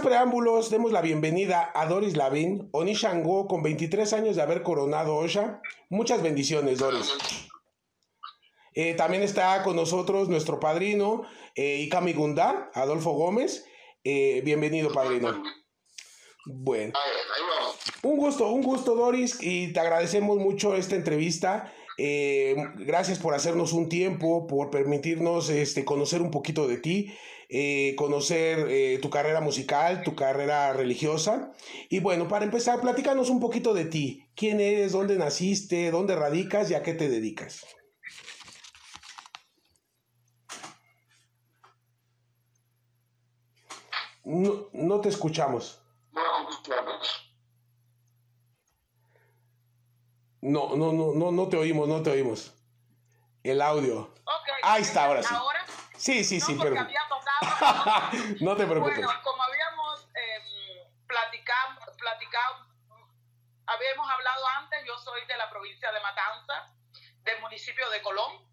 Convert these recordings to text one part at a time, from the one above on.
preámbulos, demos la bienvenida a Doris Lavín, Onishango, con 23 años de haber coronado Osha. Muchas bendiciones, Doris. Eh, también está con nosotros nuestro padrino, eh, Ikami Gunda, Adolfo Gómez. Eh, bienvenido, padrino. Bueno. Un gusto, un gusto, Doris, y te agradecemos mucho esta entrevista. Eh, gracias por hacernos un tiempo, por permitirnos este, conocer un poquito de ti, eh, conocer eh, tu carrera musical, tu carrera religiosa. Y bueno, para empezar, platícanos un poquito de ti. ¿Quién eres? ¿Dónde naciste? ¿Dónde radicas? ¿Y a qué te dedicas? No, no te escuchamos. No, no, no, no, no te oímos, no te oímos. El audio. Ahí está, ahora sí. ¿Ahora? Sí, sí, sí, no, pero. había no te preocupes. Bueno, como habíamos eh, platicado, habíamos hablado antes, yo soy de la provincia de Matanza, del municipio de Colón.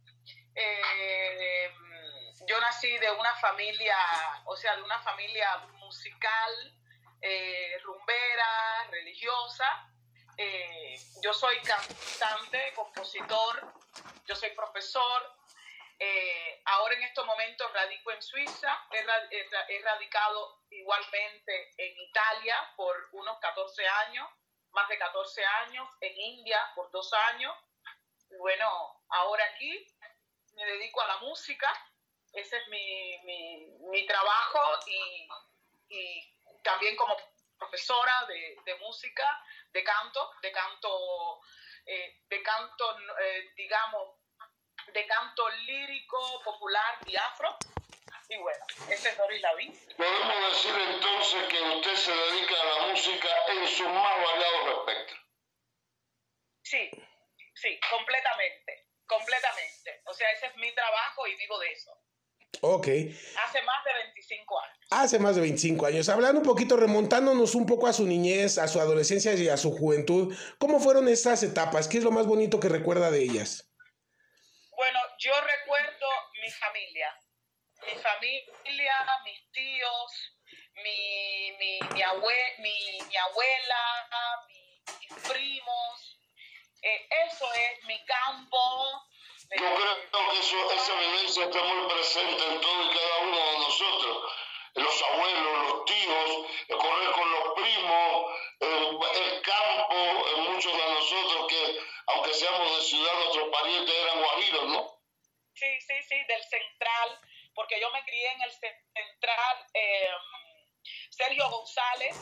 Eh, yo nací de una familia, o sea, de una familia musical, eh, rumbera, religiosa. Eh, yo soy cantante, compositor, yo soy profesor. Eh, ahora en estos momentos radico en Suiza, he, radicado igualmente en Italia por unos 14 años, más de 14 años, en India por dos años. Bueno, ahora aquí me dedico a la música, ese es mi, mi, mi trabajo y, y también como profesora de, de, música, de canto, de canto, eh, de canto, eh, digamos, de canto lírico, popular y afro. Y bueno, ese es Doris Lavín. Podemos decir entonces que usted se dedica a la música en sus más variados espectros. Sí, sí, completamente, completamente. O sea, ese es mi trabajo y vivo de eso. Ok. Hace más de 25 años. Hace más de 25 años. Hablando un poquito, remontándonos un poco a su niñez, a su adolescencia y a su juventud, ¿cómo fueron estas etapas? ¿Qué es lo más bonito que recuerda de ellas? Yo recuerdo mi familia. Mi familia, mis tíos, mi, mi, mi, abue, mi, mi abuela, mi, mis primos. Eh, eso es mi campo, yo creo que eso, esa vivencia está muy presente en todo y cada uno de nosotros. Los abuelos, los tíos, correr con los primos, el, el campo, muchos de nosotros que, aunque seamos de ciudad, nuestros parientes eran guajiros, ¿no? Sí, sí, sí, del central, porque yo me crié en el central eh, Sergio González,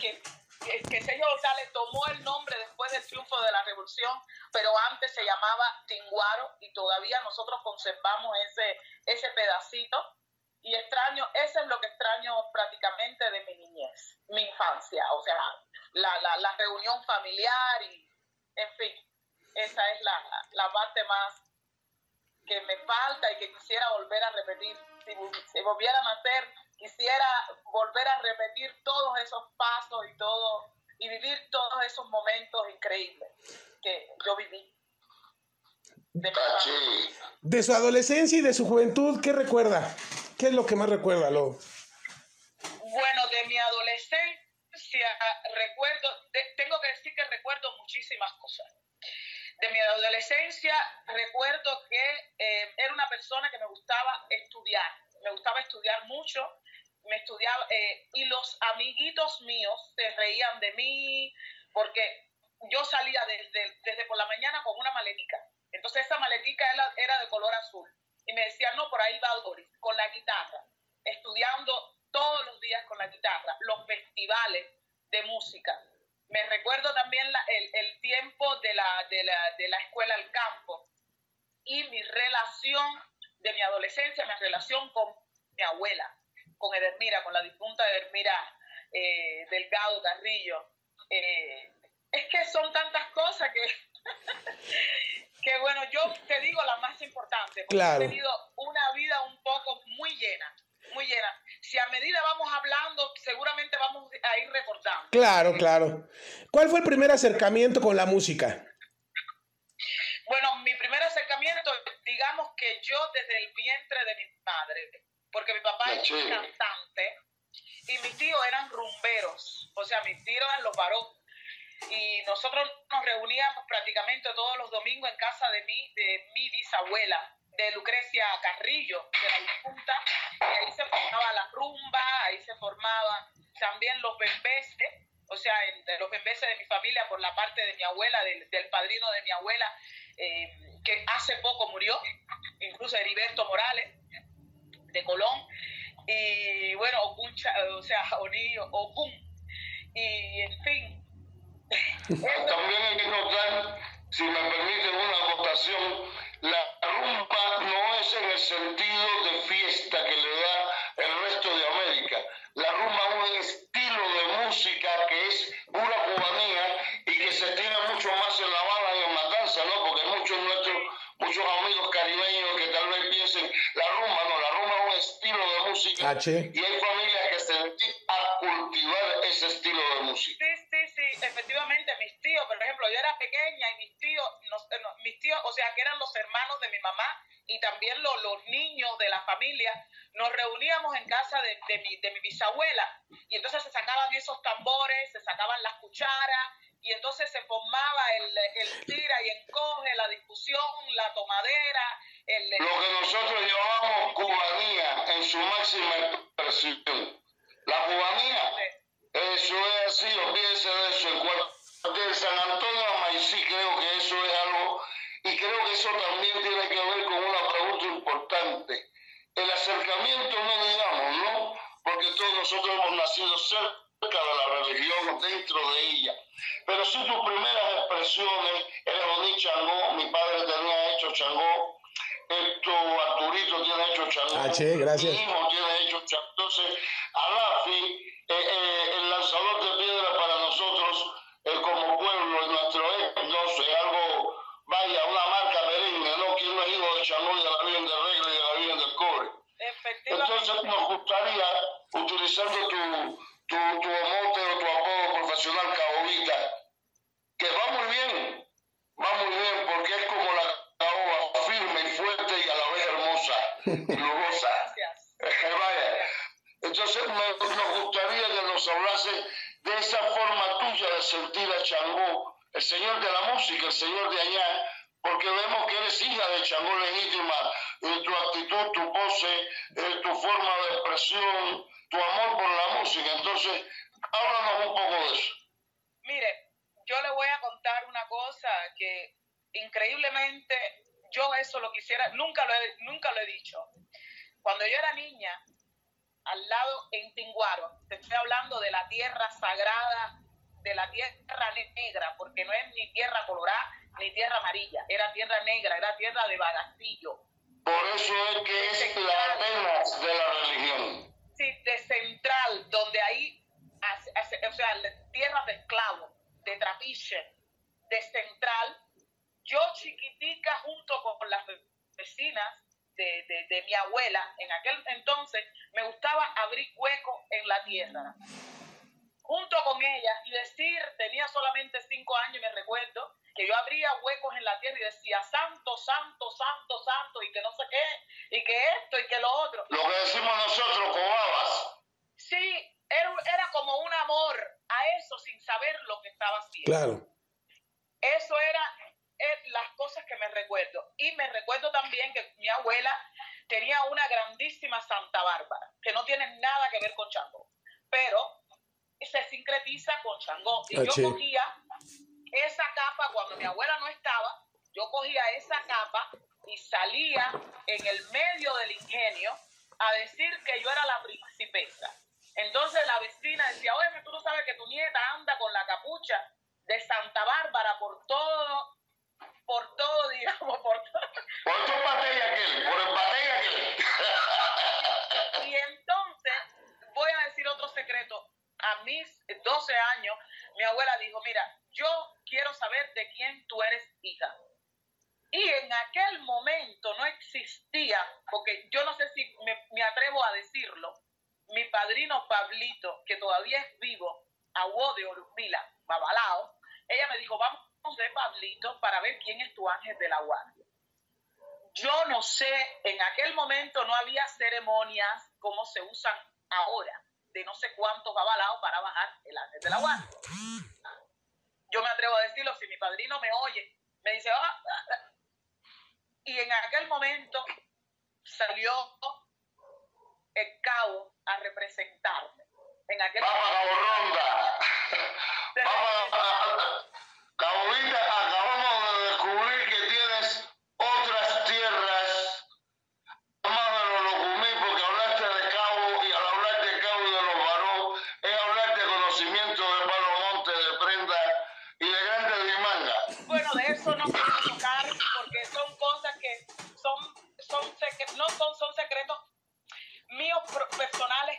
que que Sergio González tomó el nombre después del triunfo de la revolución, pero antes se llamaba Tinguaro y todavía nosotros conservamos ese, ese pedacito. Y extraño, eso es lo que extraño prácticamente de mi niñez, mi infancia, o sea, la, la, la reunión familiar y, en fin, esa es la, la parte más que me falta y que quisiera volver a repetir. Si, si volviera a nacer quisiera volver a repetir todos esos pasos y todo y vivir todos esos momentos increíbles que yo viví. De, de, su adolescencia y de su juventud, ¿qué recuerda? ¿Qué es lo que más recuerda, Lo? Bueno, de mi adolescencia recuerdo, de, tengo que decir que recuerdo muchísimas cosas. De mi adolescencia recuerdo que eh, era una persona que me gustaba estudiar, me gustaba estudiar mucho, me estudiaba, eh, y los amiguitos míos se reían de mí, porque yo salía desde, desde por la mañana con una maletica. Entonces esa maletica era, era de color azul. Y me decían, no, por ahí va Doris, con la guitarra, estudiando todos los días con la guitarra, los festivales de música. Me recuerdo también la, el, el, tiempo de la, de, la, de la escuela al campo y mi relación de mi adolescencia, mi relación con mi abuela, con Edermira, con la difunta Edermira eh, Delgado Carrillo. Eh, es que son tantas cosas que, que bueno, yo te digo la más importante, porque claro. he tenido una vida un poco muy llena, muy llena. Si a medida vamos hablando, seguramente vamos a ir recordando. Claro, claro. ¿Cuál fue el primer acercamiento con la música? Bueno, mi primer acercamiento, digamos que yo desde el vientre de mi madre, porque mi papá es cantante, y mis tíos eran rumberos, o sea, mis tíos eran los varones. Y nosotros nos reuníamos prácticamente todos los domingos en casa de mi, de mi bisabuela, de Lucrecia Carrillo, de la difunta, y ahí se formaba la rumba, ahí se formaban también los bembeses, o sea, los bembeses de mi familia por la parte de mi abuela, del, del padrino de mi abuela, eh, que hace poco murió, incluso Heriberto Morales, de Colón, y bueno, Okun, o sea, Onillo, Okun, y en fin. También hay que notar, si me permiten una votación, la rumba no es en el sentido de fiesta que le da el resto de América. La rumba es un estilo de música que es pura cubanía y que se estira mucho más en La Habana y en Matanza, ¿no? Porque muchos nuestros, muchos amigos caribeños que tal vez piensen, la rumba no, la rumba es un estilo de música y hay familias que se dedican a cultivar ese estilo de música. Efectivamente, mis tíos, por ejemplo, yo era pequeña y mis tíos, no, mis tíos, o sea, que eran los hermanos de mi mamá y también los, los niños de la familia, nos reuníamos en casa de, de mi, de mi bisabuela. Y entonces se sacaban esos tambores, se sacaban las cucharas y entonces se formaba el, el tira y encoge, la discusión, la tomadera, el... Lo que nosotros llamamos cubanía en su máxima expresión. La cubanía, eso es así, olvídense de eso. En cualquier de San Antonio a Maicí creo que eso es algo, y creo que eso también tiene que ver con una pregunta importante. El acercamiento, no digamos, ¿no? Porque todos nosotros hemos nacido cerca de la religión, dentro de ella. Pero sí tus primeras expresiones, eres Oní Changó, mi padre tenía hecho Changó, esto Arturito tiene hecho Changó, Ah, che, gracias. mi hijo tiene hecho Changó. Entonces, Alafi, eh, Entonces nos gustaría, utilizando tu, tu, tu mote o tu apodo profesional caobita, que va muy bien, va muy bien porque es como la caoba, firme y fuerte y a la vez hermosa y lujosa. Vaya. Entonces me- nos gustaría que nos hablase de esa forma tuya de sentir a Changó, el señor de la música, el señor de allá, porque vemos que eres hija de Changó legítima, eh, tu actitud, tu pose, eh, tu forma de expresión, tu amor por la música. Entonces, háblanos un poco de eso. Mire, yo le voy a contar una cosa que increíblemente yo eso lo quisiera, nunca lo he, nunca lo he dicho. Cuando yo era niña, al lado en Tinguaro, te estoy hablando de la tierra sagrada, de la tierra negra, porque no es ni tierra colorada ni tierra amarilla, era tierra negra, era tierra de Bagastillo. Por eso es que es la Atenas de la religión. Sí, de Central, donde hace- o sea, tierras de esclavos, de trapiche, de Central, yo chiquitica junto con las ve- vecinas de, de- de mi abuela, en aquel entonces me gustaba abrir huecos en la tierra. Junto con ella y decir, tenía solamente cinco años me recuerdo, que yo abría huecos en la tierra y decía, santo, santo, santo, santo, y que no sé qué, y que esto y que lo otro. Lo que decimos nosotros, cobabas. Sí, era, era como un amor a eso sin saber lo que estaba haciendo. Claro. Eso era eh, las cosas que me recuerdo. Y me recuerdo también que mi abuela tenía una grandísima Santa Bárbara, que no tiene nada que ver con Changó, pero se sincretiza con Changó. Y Ah, yo sí. cogía esa capa cuando mi abuela no estaba, yo cogía esa capa y salía en el medio del ingenio a decir que yo era la principesa. Entonces la vecina decía, oye, tú no sabes que tu nieta anda con la capucha de Santa Bárbara por todo, por todo, digamos, por todo. Por tu batalla aquel, por el batalla aquel. Y entonces, voy a decir otro secreto. A mis 12 años, mi abuela dijo, mira, yo quiero saber de quién tú eres hija. Y en aquel momento no existía, porque yo no sé si me, atrevo a decirlo, mi padrino Pablito, que todavía es vivo, aguó de Orvila, Babalao, ella me dijo, vamos de Pablito para ver quién es tu ángel de la guardia. Yo no sé, en aquel momento no había ceremonias como se usan ahora, de no sé cuántos babalaos para bajar el ángel de la guardia. Yo me atrevo a decirlo, si mi padrino me oye, me dice, ah, ah, ah". y en aquel momento salió el cabo a representarme. En aquel Vamos, momento, Cabo Ronda. Vamos, Vita, acabamos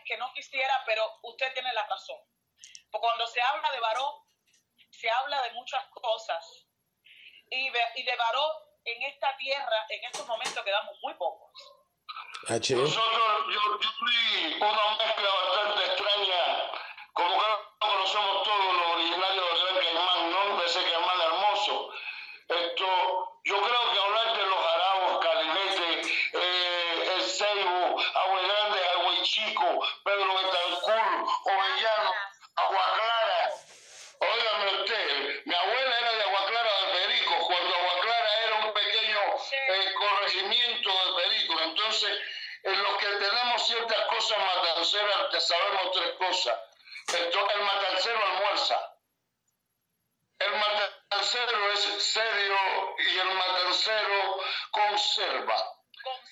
que no quisiera, pero usted tiene la razón. Porque cuando se habla de Baró, se habla de muchas cosas. Y de, y de Baró, en esta tierra, en estos momentos quedamos muy pocos. H. Nosotros, yo, yo vi una mezcla bastante extraña, como que no conocemos todos los originarios del Gran Caimán, ¿no? De ese Caimán hermoso. Esto, yo creo que hablar de los Entonces, en los que tenemos ciertas cosas matanceras, te sabemos tres cosas. El matancero almuerza. El matancero es serio y el matancero conserva.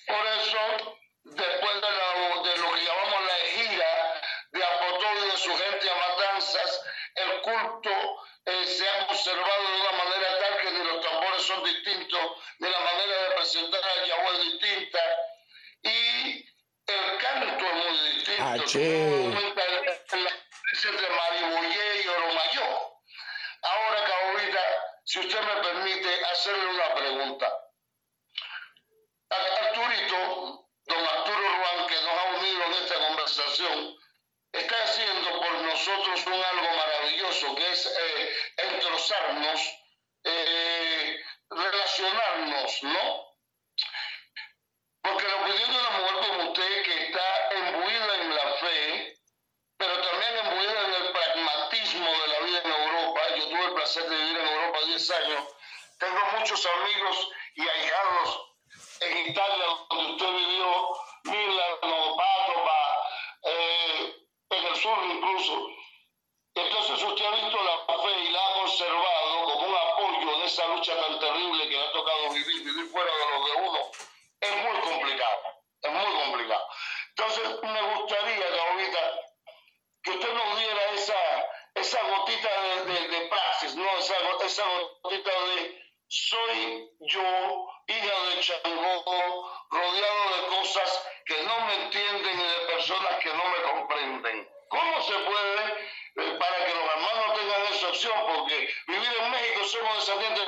Por eso, después de, la- de lo que llamamos la ejida de Apotó y de su gente a matanzas, el culto eh, se ha conservado de una manera tal que ni los tambores son distintos, ni la manera de presentar a Yahweh la diferencia entre Mariboyé y Oromayó. Ahora, Cabolita, si usted me permite hacerle una pregunta. Arturito, don Arturo Ruán, que nos ha unido en esta conversación, está haciendo por nosotros un algo maravilloso, que es eh, entrozarnos, eh, relacionarnos, ¿no? Tengo muchos amigos y ahijados en Italia, donde usted vivió, Milano, Pátova, eh, en el sur incluso. Entonces usted ha visto la fe y la ha conservado como un apoyo de esa lucha tan terrible que le ha tocado vivir, vivir fuera de lo de uno. Rodeado de cosas que no me entienden y de personas que no me comprenden. ¿Cómo se puede, eh, para que los hermanos tengan esa opción? Porque vivir en México somos descendientes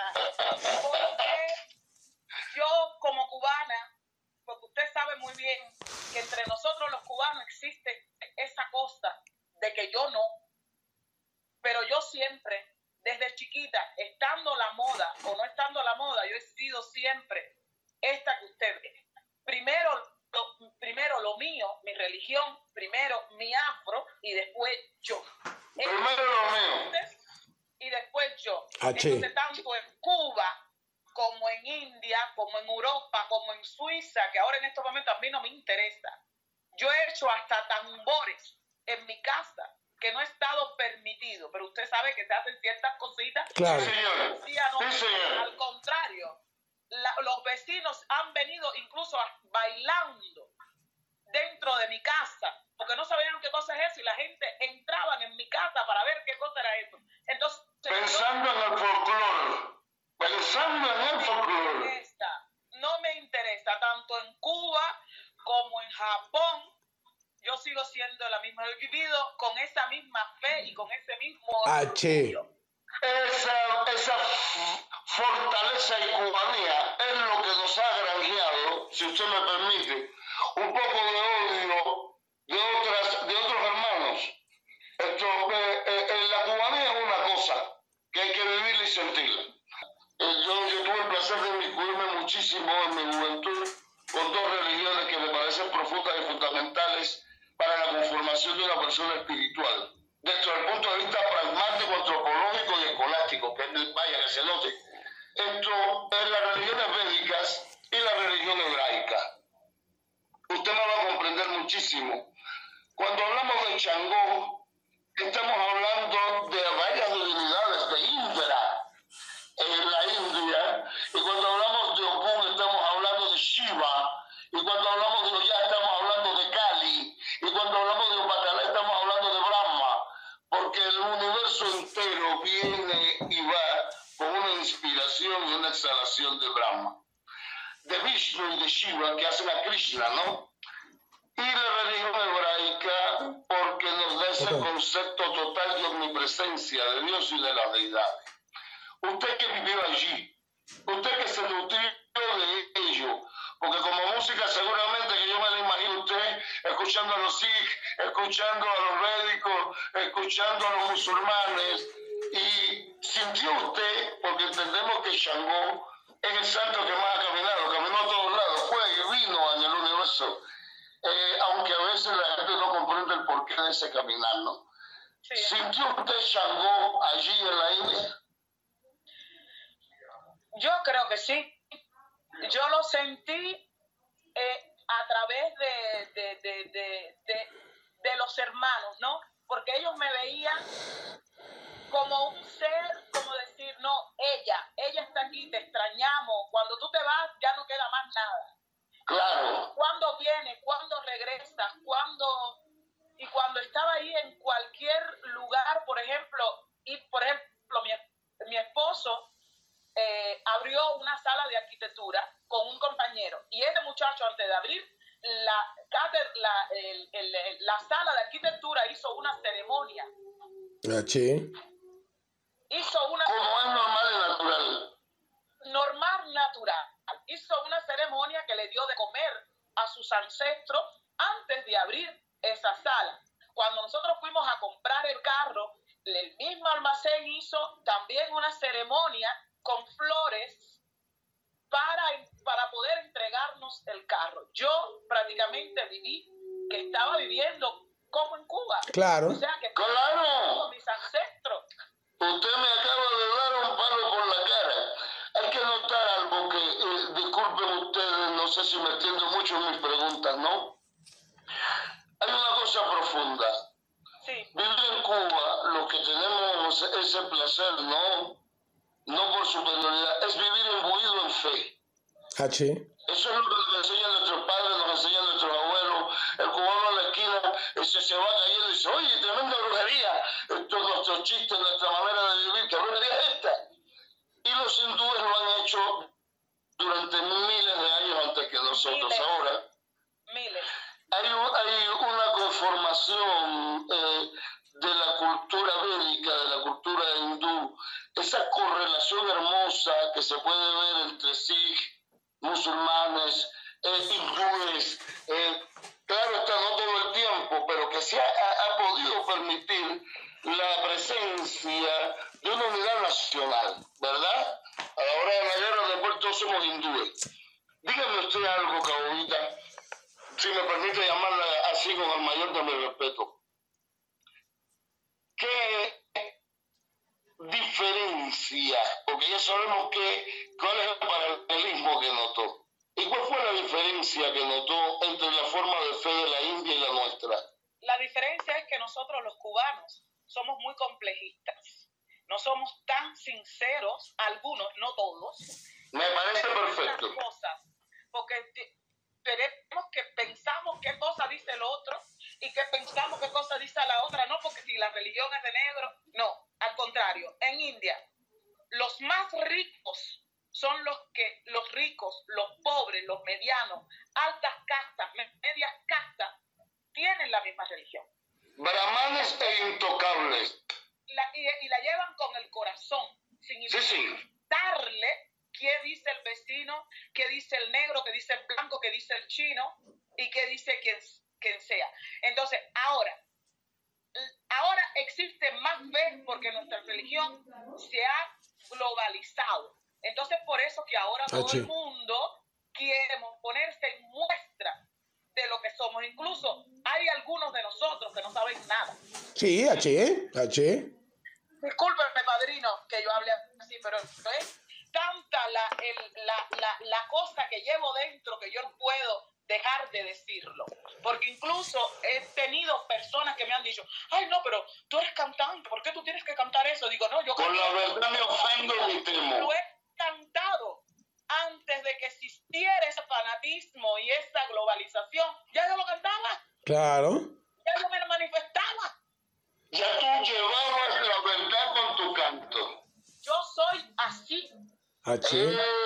Claro. Ese concepto total de omnipresencia de Dios y de las deidades. Usted que vivió allí, usted que se nutrió de ello, porque como música seguramente que yo me la imagino usted escuchando a los Sikh, escuchando a los médicos, escuchando a los musulmanes, y sintió usted, porque entendemos que Shango es el santo que más ha caminado, caminó a todos lados, fue y vino en el universo, Eh, aunque a veces la gente no comprende el porqué de ese caminar, ¿no? Sí. ¿Sintió usted Shango allí en la India? Yo creo que sí. Yo lo sentí eh, a través de, de, de, de, de- de los hermanos, ¿no? Porque ellos me veían como un ser, como decir, no, ella, ella está aquí, te extrañamos. Cuando tú te vas, ya no queda más nada. Claro. ¿Cuándo viene? ¿Cuándo regresas? ¿Cuándo? Y cuando estaba ahí en cualquier lugar, por ejemplo, y por ejemplo, mi, mi esposo eh, abrió una sala de arquitectura con un compañero y ese muchacho antes de abrir la, la, el- el- el- la sala de arquitectura hizo una ceremonia, H. hizo una Como es normal y natural. normal natural, hizo una ceremonia que le dio de comer a sus ancestros antes de abrir esa sala. Cuando nosotros fuimos a comprar el carro, el mismo almacén hizo también una ceremonia con flores para, para poder entregarnos el carro. Yo prácticamente viví que estaba viviendo como en Cuba. Claro. O sea, que Claro. mis ancestros. Usted me acaba de dar un palo por la que notar algo que, eh, disculpen ustedes, no sé si me entiendo mucho en mis preguntas, ¿no? Hay una cosa profunda. Sí, Vivir en Cuba, los que tenemos ese placer, ¿no? No por superioridad, es vivir imbuido en fe. H. Eso es lo que nos enseñan nuestros padres, nos enseñan nuestros abuelos. El cubano en la esquina ese se va cayendo y dice, oye, tremenda brujería. Esto es nuestro chiste, nuestra manera de vivir. ¿Qué brujería es esta? Y los hindúes lo han hecho durante miles de años antes que nosotros. Miles. Ahora miles. hay, un- hay una conformación eh, de la cultura védica, de la cultura hindú, esa correlación hermosa que se puede ver entre Sikh, musulmanes, eh, hindúes, eh, claro está, no todo el tiempo, pero que se ha, ha- ha podido permitir la presencia de una unidad nacional, ¿verdad? A la hora de la guerra, después todos somos hindúes. Dígame usted algo, Cabovita, si me permite llamarla así con el mayor de mi respeto. ¿Qué diferencia? Porque ya sabemos que, cuál es el paralelismo que notó. ¿Y cuál fue la diferencia que notó entre la forma de fe de la India y la nuestra? La diferencia es que nosotros los cubanos somos muy complejistas. No somos tan sinceros, algunos, no todos. Me parece perfecto. cosas, porque te- tenemos que pensamos qué cosa dice el otro y que pensamos qué cosa dice la otra, no porque si la religión es de negro, no, al contrario, en India los más ricos son los que los ricos, los pobres, los medianos, altas castas, me- medias castas tienen la misma religión. Brahmanes e intocables. y, la llevan con el corazón, sin importarle qué dice el vecino, qué dice el negro, qué dice el blanco, qué dice el chino y qué dice quien, quien sea. Entonces, ahora, ahora existe más fe porque nuestra religión se ha globalizado. Entonces, por eso que ahora todo el mundo quiere ponerse en muestra de lo que somos. Incluso hay algunos de nosotros que no saben nada. Sí, H, H. Discúlpenme, padrino, que yo hable así, pero es tanta la, la, la, la cosa que llevo dentro que yo no puedo dejar de decirlo. Porque incluso he tenido personas que me han dicho, ay no, pero tú eres cantante, ¿por qué tú tienes que cantar eso? Digo, no, yo... Con la verdad me ofendo Lo he cantado antes de que existiera ese fanatismo y esa globalización. Ya yo lo cantaba. Claro. Ya yo me lo manifestaba. Ya tú llevabas la verdad con tu canto. Yo soy así. Así. Eh,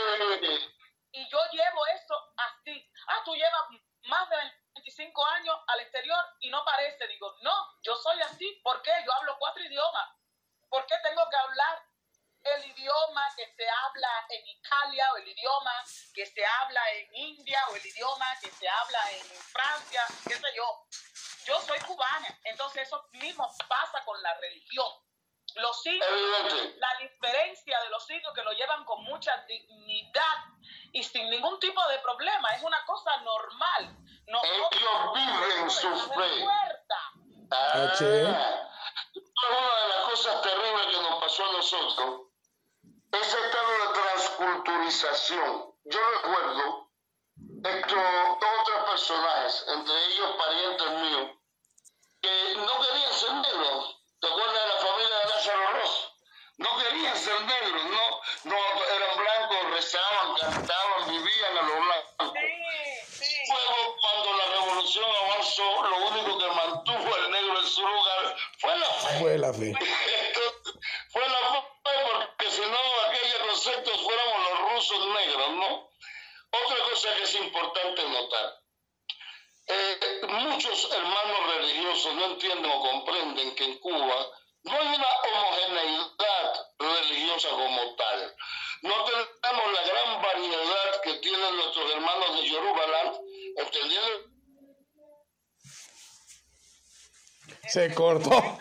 Se cortó.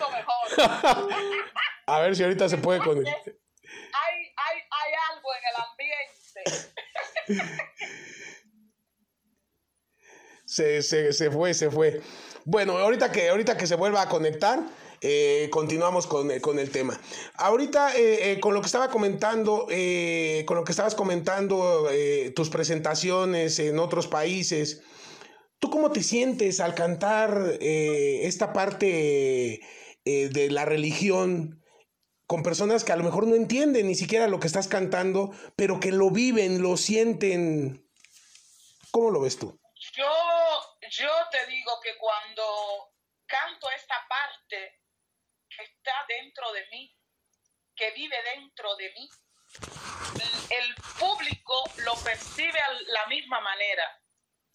A ver si ahorita se puede conectar. Hay, hay, hay algo en el ambiente. se, se, se fue, se fue. Bueno, ahorita que, ahorita que se vuelva a conectar, eh, continuamos con, con, el tema. Ahorita, eh, eh, con lo que estaba comentando, con lo que estabas comentando, tus presentaciones en otros países, ¿tú cómo te sientes al cantar esta parte de la religión? con personas que a lo mejor no entienden ni siquiera lo que estás cantando, pero que lo viven, lo sienten. ¿Cómo lo ves tú? Yo, yo te digo que cuando canto esta parte que está dentro de mí, que vive dentro de mí, el público lo percibe de la misma manera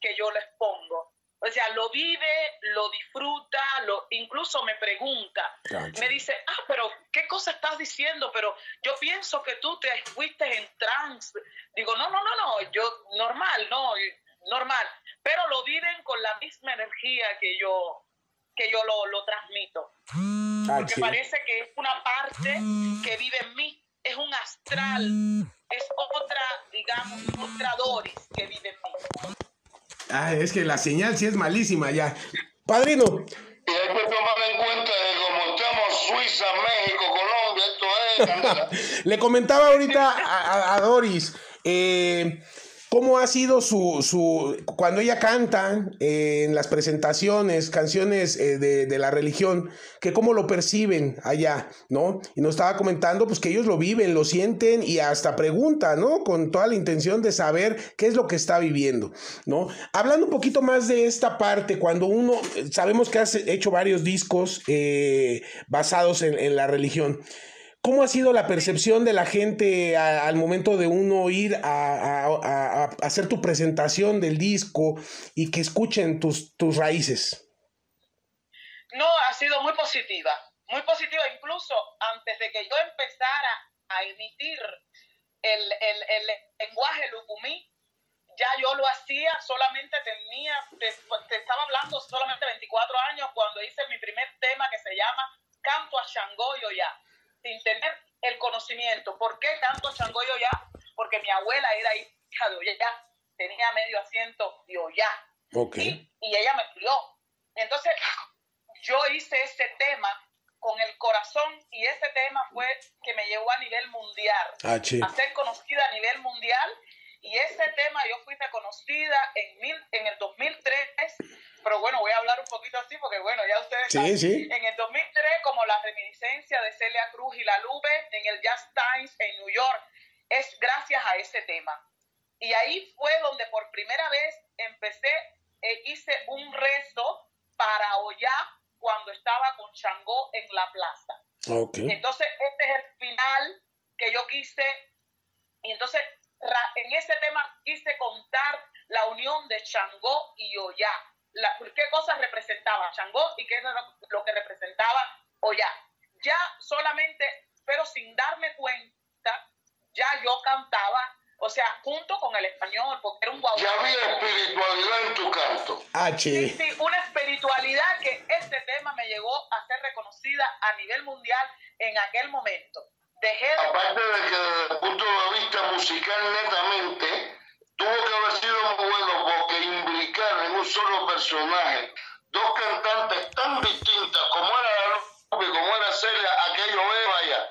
que yo les pongo. O sea, lo vive, lo disfruta, lo, incluso me pregunta, me dice, ah, pero ¿qué cosa estás diciendo? Pero yo pienso que tú te fuiste en trance. Digo, no, no, no, no, yo normal, no, normal. Pero lo viven con la misma energía que yo, que yo lo, lo transmito. Ah, Porque parece que es una parte que vive en mí, es un astral, es otra, digamos, otra Doris que vive en mí. Ah, es que la señal sí es malísima ya. Padrino. Y hay que tomar en cuenta que como estamos Suiza, México, Colombia, esto es... Le comentaba ahorita a, a Doris, eh, ¿Cómo ha sido su, su cuando ella canta eh, en las presentaciones, canciones eh, de, de, la religión, que cómo lo perciben allá, ¿no? Y nos estaba comentando, pues que ellos lo viven, lo sienten y hasta preguntan, ¿no? Con toda la intención de saber qué es lo que está viviendo, ¿no? Hablando un poquito más de esta parte, cuando uno, sabemos que has hecho varios discos eh, basados en, en la religión. ¿Cómo ha sido la percepción de la gente al momento de uno ir a, hacer tu presentación del disco y que escuchen tus, tus raíces? No, ha sido muy positiva, muy positiva. Incluso antes de que yo empezara a emitir el, el, el lenguaje lucumí, ya yo lo hacía, solamente tenía, te, te, estaba hablando solamente 24 años cuando hice mi primer tema que se llama Canto a Shango y Oya, sin tener el conocimiento. ¿Por qué canto a Shango y Oya? Porque mi abuela era hija de Oya, tenía medio asiento de Oya. Okay. Y, y ella me crió. Entonces, yo hice ese tema con el corazón y ese tema fue que me llevó a nivel mundial, Ah, a ser conocida a nivel mundial y ese tema yo fui reconocida en, mil, en el 2003, pero bueno, voy a hablar un poquito así porque bueno, ya ustedes Sí, saben, sí. en el 2003 como la reminiscencia de Celia Cruz y La Lupe en el Jazz Times en New York, es gracias a ese tema. Y ahí fue donde por primera vez empecé, eh, hice un rezo para Ollá cuando estaba con Changó en la plaza. Ok. Entonces, este es el final que yo quise, y entonces en ese tema quise contar la unión de Changó y Ollá. La, ¿Qué cosas representaba Changó y qué era lo- lo que representaba Ollá? Ya solamente, pero sin darme cuenta, ya yo cantaba, o sea, junto con el español, porque era un guau. Ya había espiritualidad en tu canto. Ah, Sí, sí. una espiritualidad que este tema me llegó a ser reconocida a nivel mundial en aquel momento. Dejé de... Aparte de que desde el punto de vista musical netamente, tuvo que haber sido muy bueno porque imbricar en un solo personaje dos cantantes tan distintas como era como era Celia, aquello ve, vaya,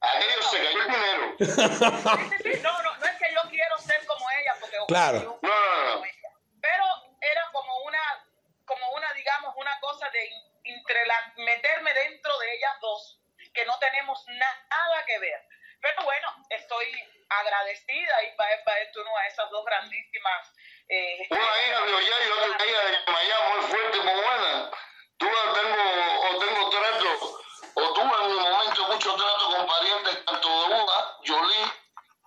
aquello se cayó el dinero. No, no, no es que yo quiero ser como ella, porque Claro. yo No, no, no. pero era como una, como una, digamos, una cosa de entre la- meterme dentro de ellas dos, que no tenemos na- nada que ver. Pero bueno, estoy agradecida y para, para esto no a esas dos grandísimas eh, Una hija de Ollá y otra hija de Miami muy fuerte muy buena. Tuve, tengo, o tengo trato, o tuve en mi momento mucho trato con parientes, tanto de una, Jolie,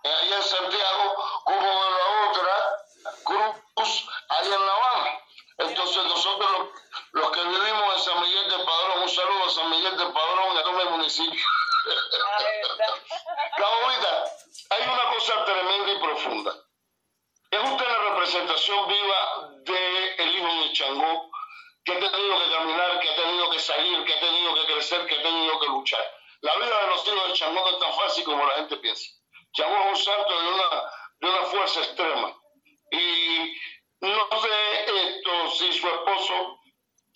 allá en Santiago, como de la otra, Cruz, allá en La Habana. Entonces nosotros los, los que vivimos en San Miguel del Padrón, un saludo a San Miguel del Padrón, a todo el municipio. a ver, Claudita, hay una cosa tremenda y profunda. Es usted la representación viva del hijo de Changó, que ha tenido que caminar, que ha tenido que salir, que ha tenido que crecer, que ha tenido que luchar. La vida de los hijos de Changó no es tan fácil como la gente piensa. Changó es un santo de una, de una fuerza extrema. Y no sé esto si su esposo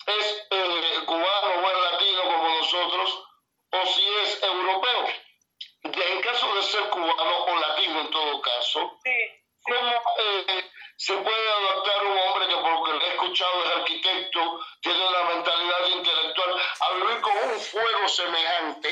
es eh, cubano o es latino como nosotros, o si es europeo. En caso de ser cubano o latino en todo caso, sí, sí. ¿cómo eh, se puede adaptar un hombre que porque le he escuchado es arquitecto, semejante?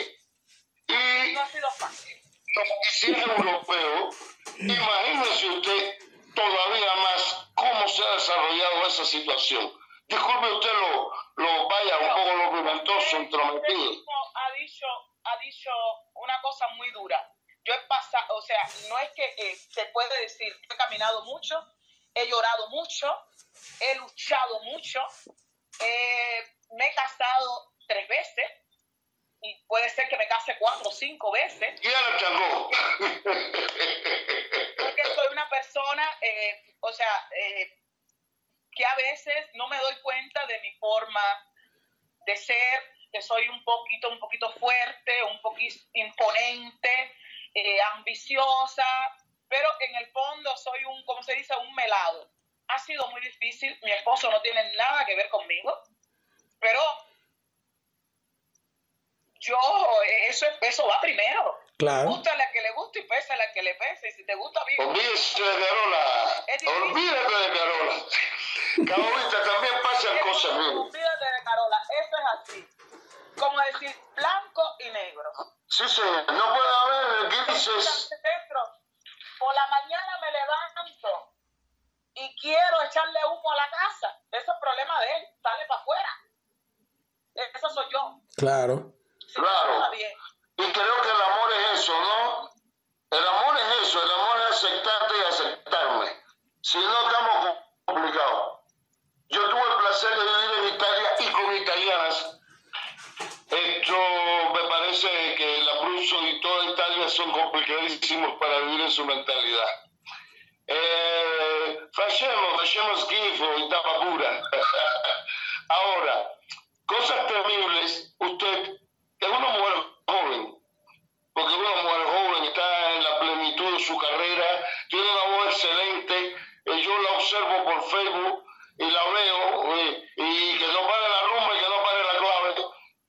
Facebook y la veo, eh, y que no pare la rumba y que no pare la clave,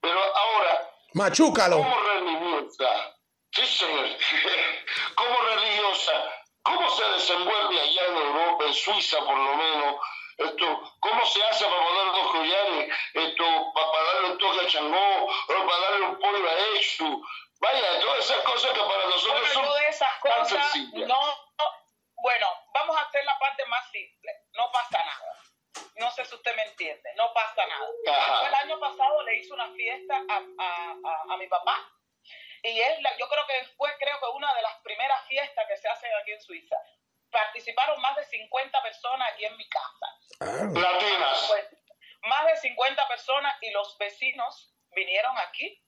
pero ahora... Machúcalo. Como religiosa, sí señor, como religiosa, ¿cómo se desenvuelve allá en Europa, en Suiza por lo menos? Esto, ¿Cómo se hace para poner dos collares? Esto, para, darle un toque a Changó, o para darle un polvo a Exu. Vaya, todas esas cosas que para nosotros Bueno, son de esas tan cosas, sencillas. no, bueno, vamos a hacer la parte más simple, no pasa nada. No sé si usted me entiende, no pasa nada. Yo el año pasado le hice una fiesta a, a, a, a mi papá y es la, yo creo que fue creo que una de las primeras fiestas que se hacen aquí en Suiza. Participaron más de 50 personas aquí en mi casa. Ah, Latinas. Pues, más de 50 personas y los vecinos vinieron aquí.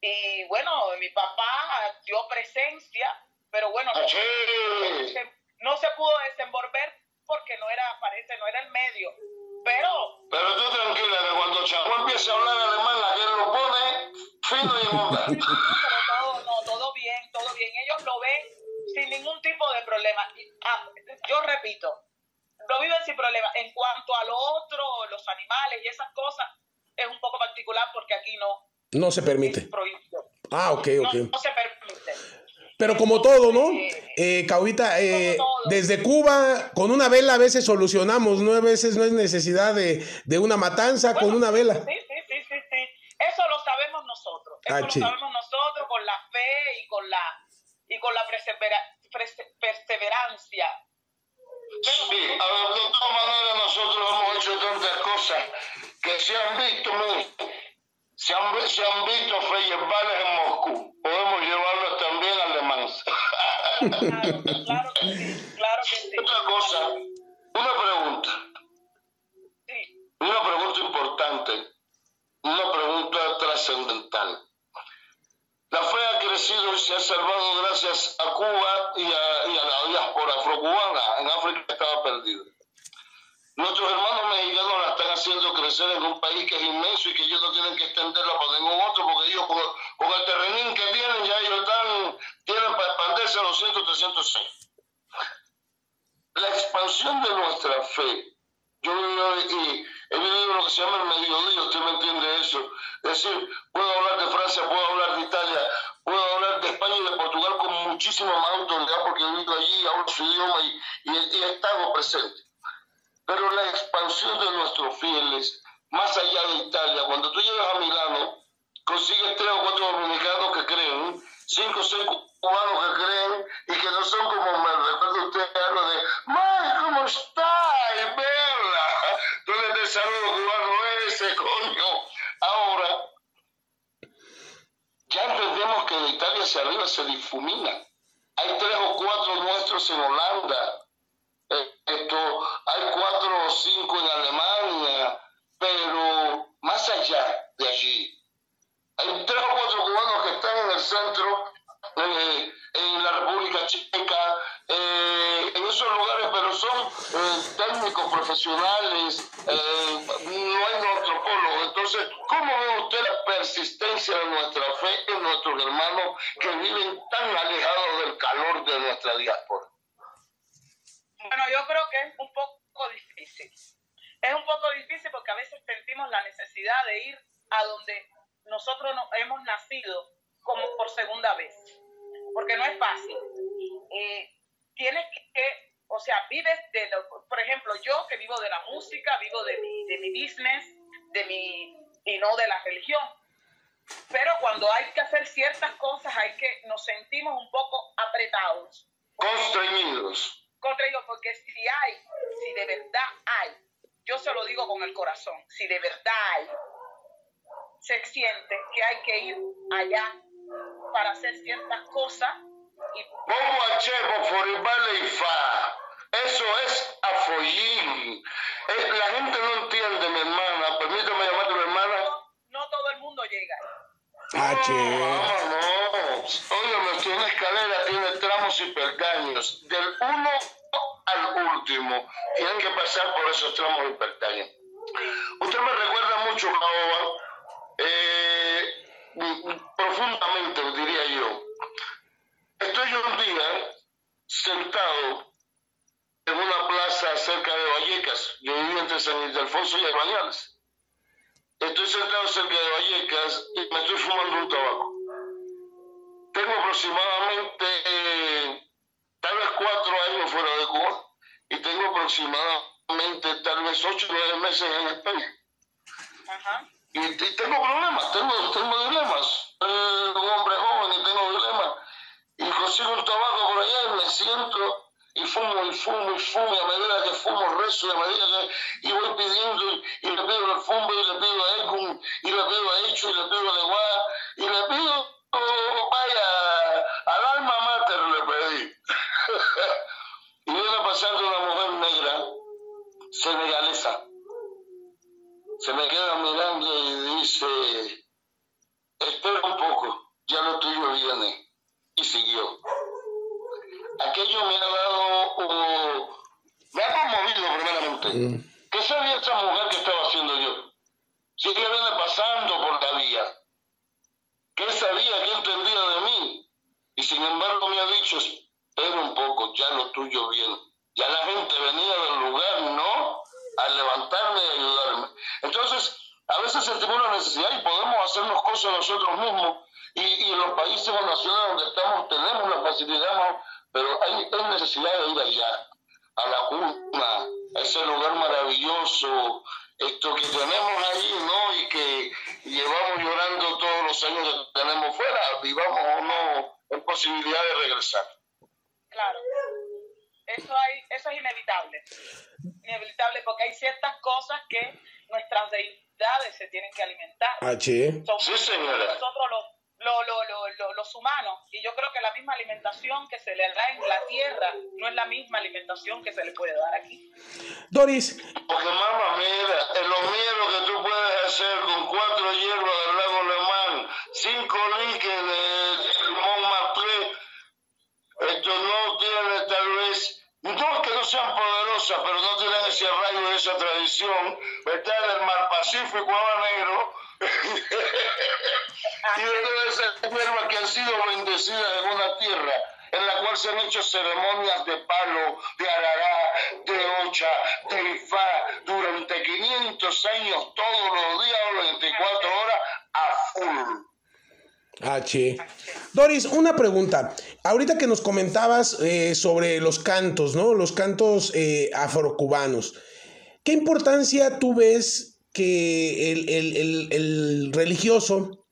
Y bueno, mi papá dio presencia, pero bueno, no, se- no se pudo desenvolver porque no era, parece, no era el medio. Pero, Pero tú tranquila, que cuando Changó empiece a hablar alemán, la él lo pone fino y inmunda. pero todo, no, todo bien, todo bien. Ellos lo ven sin ningún tipo de problema. Y, ah, yo repito, lo viven sin problema. En cuanto a lo otro, los animales y esas cosas, es un poco particular porque aquí no no se permite. Ah, ok, No, ok. no se permite. Pero como todo, ¿no? Eh, Caudita, eh, desde Cuba, con una vela a veces solucionamos, ¿no? A veces no es necesidad de, de una matanza con Bueno, una vela. Sí, sí, sí, sí, sí. Eso lo sabemos nosotros. Eso Ah, lo sí. sabemos nosotros con la fe y con la y con la persevera- perse- perseverancia. Sí, a ver, de todas maneras nosotros hemos hecho tantas cosas que se han visto, mire, se han, se han visto festivales en Moscú. Podemos llevarlos también a Le Mans. Claro, claro que sí, claro que sí. Otra cosa, una pregunta, Sí. una pregunta importante, una pregunta trascendental. La fe ha crecido y se ha salvado gracias a Cuba y a, y a la diáspora afrocubana. En África estaba perdida. Nuestros hermanos mexicanos la están haciendo crecer en un país que es inmenso y que ellos no tienen que extenderla para ningún otro, porque ellos con, con el terrenín que tienen, ya ellos están, tienen a 200, 300 años. La expansión de nuestra fe. Yo he vivido lo que se llama el mediodía, usted me entiende eso. Es decir, puedo hablar de Francia, puedo hablar de Italia, puedo hablar de España y de Portugal con muchísima más autoridad porque he vivido allí, hablo su idioma y, y- y he estado presente. Pero la expansión de nuestros fieles, más allá de Italia, cuando tú llegas a Milano, consigues tres o cuatro dominicanos que creen, cinco o seis cubanos que creen y que no son como me recuerda usted algo de ¡May, ¿cómo está? Y verla. ¿Dónde el saludo cubano ese, coño? Ahora, ya entendemos que de Italia hacia arriba se difumina. Hay tres o cuatro nuestros en Holanda, esto, hay cuatro o cinco en Alemania, pero más allá de allí, hay tres o cuatro cubanos que están en el centro, eh, Checa, eh, en esos lugares, pero son eh, técnicos profesionales, eh, no hay antropólogos. Entonces, ¿cómo ve usted la persistencia de nuestra fe en nuestros hermanos que viven tan alejados del calor de nuestra diáspora? Bueno, yo creo que es un poco difícil. Es un poco difícil porque a veces sentimos la necesidad de ir a donde nosotros no- hemos nacido como por segunda vez. Porque no es fácil. Eh, tienes que, o sea, vives de, lo- por ejemplo, yo que vivo de la música, vivo de mi, de mi business, de mi, y no de la religión. Pero cuando hay que hacer ciertas cosas, hay que, nos sentimos un poco apretados Constreñidos. contra ellos, porque si hay, si de verdad hay, yo se lo digo con el corazón, si de verdad hay, se siente que hay que ir allá para hacer ciertas cosas y Pongo a Chepo, Foribale y Fa. Eso es afollín. Eh, la gente no entiende, mi hermana. Permítame llamarte mi hermana. no, no todo el mundo llega. Ah, che. Vámonos. Óyeme, en una escalera tramos y peldaños, del uno al último, tienen que pasar por esos tramos y peldaños. Usted me recuerda mucho, Caoba, eh, profundamente, diría yo. Estoy un día sentado en una plaza cerca de Vallecas. Yo vivo entre San Ildefonso y Bañales. Estoy sentado cerca de Vallecas y me estoy fumando un tabaco. Tengo aproximadamente tal vez cuatro años fuera de Cuba y tengo aproximadamente tal vez ocho o nueve meses en España. Y, tengo problemas, tengo, tengo dilemas. Soy un hombre joven y tengo dilemas. Y consigo un tabaco por allá y me siento y fumo y fumo y fumo y a medida que fumo rezo y a medida que y voy pidiendo y, le pido al fumo y le pido a Ecum y le pido a Hecho y le pido a Leguá y le pido oh, vaya al alma mater le pedí. Y viene pasando una mujer negra senegalesa. Se me queda mirando y dice espera un poco ya lo tuyo viene y siguió aquello me ha dado, me ha conmovido primeramente. Mm. ¿Qué sabía esta mujer que estaba haciendo yo? Si ella viene pasando por la vía, ¿qué sabía, qué entendía de mí? Y sin embargo me ha dicho, espera un poco, ya lo tuyo viene. Ya la gente venía del lugar, ¿no? A levantarme y ayudarme. Entonces, a veces sentimos la necesidad y podemos hacernos cosas nosotros mismos. Y, y en los países o naciones donde estamos tenemos la facilidad pero hay, necesidad de ir allá, a la cuna, a ese lugar maravilloso, esto que tenemos allí, ¿no? Y que llevamos llorando todos los años que tenemos fuera, vivamos o no en posibilidad de regresar. Claro. Eso, hay, eso es inevitable. Inevitable porque hay ciertas cosas que nuestras deidades se tienen que alimentar. Ah, sí. sí, señora. Nosotros los lo, lo, lo, los humanos. Y yo creo que la misma alimentación que se le da en la tierra no es la misma alimentación que se le puede dar aquí. Doris. Porque mamá, mira, en lo mío que tú puedes hacer con cuatro hierbas del lago Lemán, cinco líquenes del Montmartre, esto no tiene tal vez no que no sean poderosas, pero no tienen ese arraigo de esa tradición, Pacífico a negro, y de esas hierbas que han sido bendecidas en una tierra en la cual se han hecho ceremonias de palo, de arará, de ocha, de ifá, durante 500 años, todos los días, 24 horas, a full. H. Doris, una pregunta. Ahorita que nos comentabas eh, sobre los cantos, ¿no? Los cantos eh, afrocubanos. ¿Qué importancia tú ves que el, religioso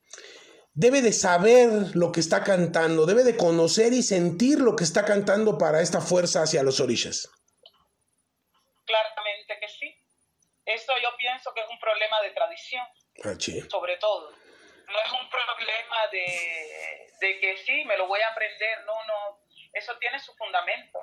debe de saber lo que está cantando, debe de conocer y sentir lo que está cantando para esta fuerza hacia los orillas. Claramente que sí. Eso yo pienso que es un problema de tradición, ah, sobre todo. No es un problema de, de que sí, me lo voy a aprender, no, no. Eso tiene su fundamento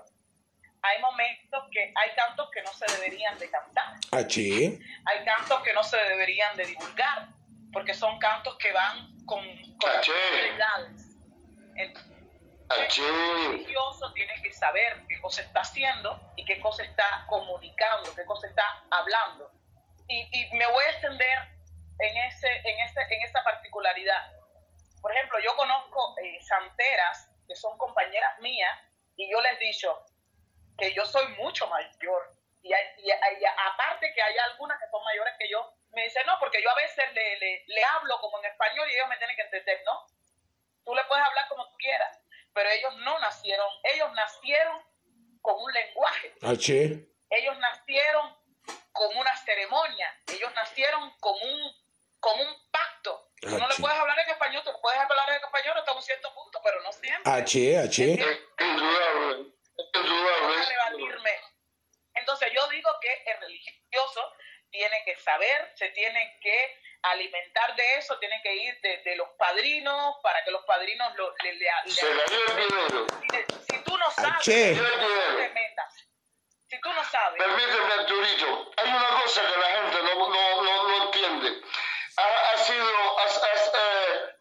hay momentos que hay cantos que no se deberían de cantar. Ah. Hay cantos que no se deberían de divulgar, porque son cantos que van con, con realidades. el religioso tiene que saber qué cosa está haciendo y qué cosa está comunicando, qué cosa está hablando. Y, y me voy a extender en, ese, en, ese, en esa particularidad. Por ejemplo, yo conozco eh, santeras que son compañeras mías y yo les he dicho, que yo soy mucho mayor. Y, aparte que hay algunas que son mayores que yo, me dicen, no, porque yo a veces le, le, hablo como en español y ellos me tienen que entender, ¿no? Tú le puedes hablar como tú quieras, pero ellos no nacieron, ellos nacieron con un lenguaje. Ah, ellos nacieron con una ceremonia, ellos nacieron con un, con un pacto. Tú no le puedes hablar en español, tú puedes hablar en español hasta un cierto punto, pero no siempre. H, H. Entonces yo digo que el religioso tiene que saber, se tiene que alimentar de eso, tiene que ir de, los padrinos para que los padrinos lo, le, le, se le si, si, tú no sabes, te metas. Si tú no sabes. Permíteme, Arturito, hay una cosa que la gente no, no, no, no entiende. Ha, ha sido, ha, ha, eh,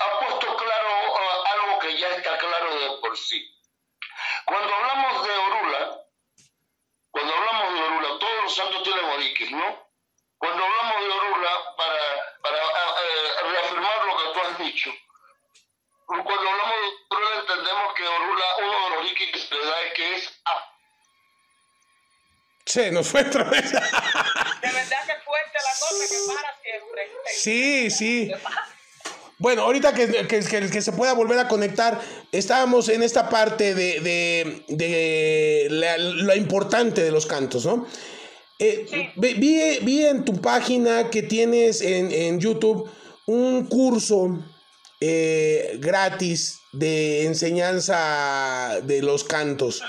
ha puesto claro uh, algo que ya está claro de por sí Cuando hablamos de Orula, cuando hablamos de Orula, todos los santos tienen oriquis, ¿no? Cuando hablamos de Orula, para, para eh, reafirmar lo que tú has dicho, cuando hablamos de Orula entendemos que Orula, uno de los oriquis que se le da es que es A. Sí, nos fue otra vez. De verdad que fuerte la cosa que para siempre. Sí, sí. Bueno, ahorita que, que, que- que se pueda volver a conectar, estábamos en esta parte de, de, de la, lo importante de los cantos, ¿no? Eh, Sí. vi, vi- en tu página que tienes en, en YouTube un curso eh, gratis de enseñanza de los cantos.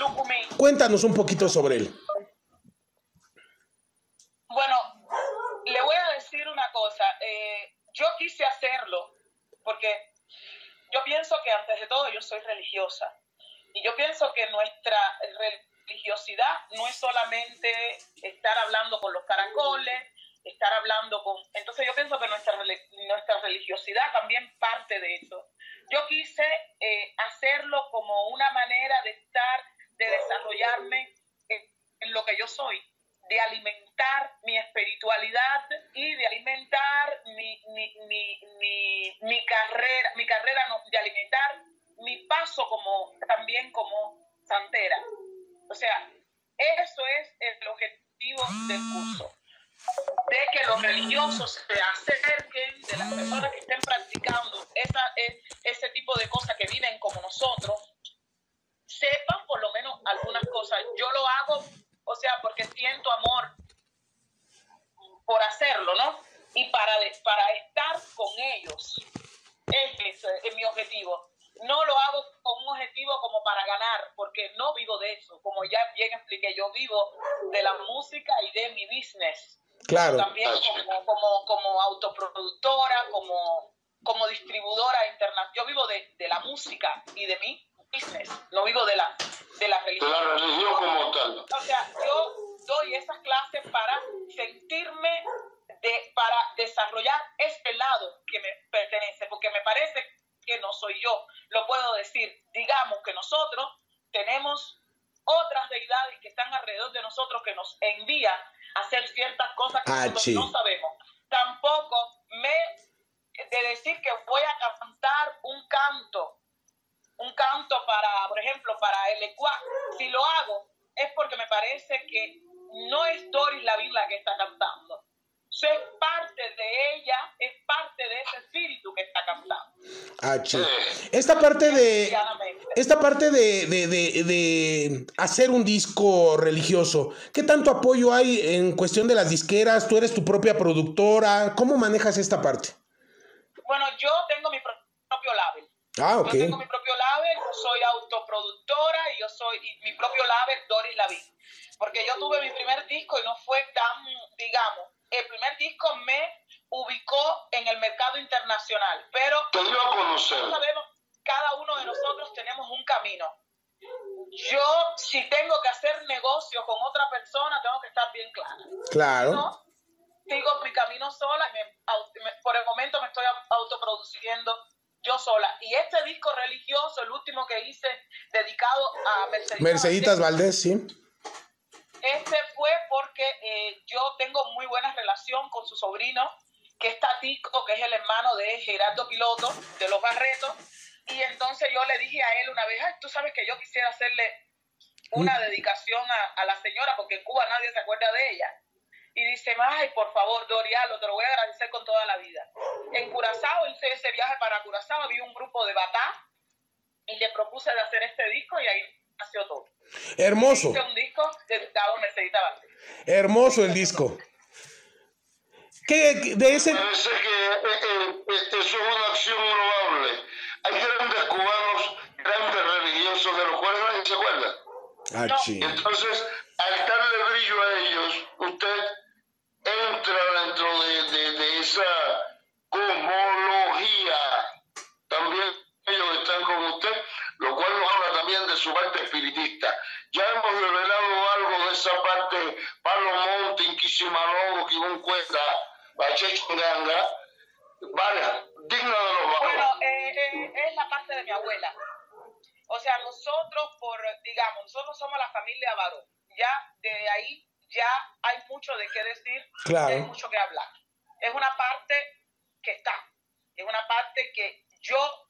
Cuéntanos un poquito sobre él. Bueno, le voy a decir una cosa. eh, yo quise hacerlo porque yo pienso que antes de todo yo soy religiosa. Y yo pienso que nuestra religiosidad no es solamente estar hablando con los caracoles, estar hablando con... Entonces yo pienso que nuestra, nuestra religiosidad también parte de eso. Yo quise eh, hacerlo como una manera de estar, de desarrollarme en lo que yo soy, de alimentar mi espiritualidad y de alimentar mi, mi, mi, mi, carrera, mi carrera no, de alimentar mi paso como también como santera. O sea, eso es el objetivo del curso. De que los religiosos se acerquen, de las personas que estén practicando esa, e- ese tipo de cosas que viven como nosotros, sepan por lo menos algunas cosas. Yo lo hago, o sea, porque siento amor por hacerlo, ¿no? Y para, de- para estar con ellos. Ese es, eh, mi objetivo. No lo hago con un objetivo como para ganar, porque no vivo de eso. Como ya bien expliqué, yo vivo de la música y de mi business. Claro. También como, como, como autoproductora, como, como distribuidora internacional. Yo vivo de, de la música y de mi business. No vivo de la, de la De religión. la religión como tal. O sea, yo doy esas clases para sentirme, de, para desarrollar este lado que me pertenece, porque me parece que no soy yo. Lo puedo decir. Digamos que nosotros tenemos otras deidades que están alrededor de nosotros que nos envían a hacer ciertas cosas que Ah, nosotros sí. no sabemos. Tampoco me de decir que voy a cantar un canto un canto para, por ejemplo, para el Ecuá, si lo hago, es porque me parece que no es Doris Lavín la que está cantando. Eso es parte de ella, es parte de ese espíritu que está cantando. Ah. Esta parte de... Esta parte de, de, de, de hacer un disco religioso, ¿qué tanto apoyo hay en cuestión de las disqueras? ¿Tú eres tu propia productora? ¿Cómo manejas esta parte? Bueno, yo tengo mi pro- propio label. Ah, Yo tengo mi propio label, yo soy autoproductora y yo soy y mi propio label Doris Lavín. Porque yo tuve mi primer disco y no fue tan, digamos, el primer disco me ubicó en el mercado internacional, pero Te dio a conocer. sabemos, cada uno de nosotros tenemos un camino. Yo, si tengo que hacer negocio con otra persona, tengo que estar bien clara. Claro. No, sigo mi camino sola, me- me- por el momento me estoy au- autoproduciendo yo sola. Y este disco religioso, el último que hice, dedicado a Merceditas, Merceditas Valdés, sí. este fue porque eh, yo tengo muy buena relación con su sobrino, que es Tatico, que es el hermano de Gerardo Piloto, de los Barretos. Y entonces yo le dije a él una vez, "Ay, tú sabes que yo quisiera hacerle una dedicación a, a la señora, porque en Cuba nadie se acuerda de ella. Y dice, ay, por favor, Dorialo, te lo voy a agradecer con toda la vida. En Curazao hice ese viaje para Curazao, había un grupo de Batá, y le propuse de hacer este disco, y ahí nació todo. Hermoso, Hice un disco dedicado a Mercedita Valdés. hermoso el disco. ¿Qué de ese? Parece que eh, eh, eh, eso es una acción loable. Hay grandes cubanos, grandes religiosos, de los cuales nadie se acuerda. Ah, chi. Entonces, Bueno, eh, eh, es la parte de mi abuela. O sea, nosotros, por, digamos, nosotros somos la familia Baró. Ya de ahí ya hay mucho de qué decir, Claro. hay mucho que hablar. Es una parte que está, es una parte que yo,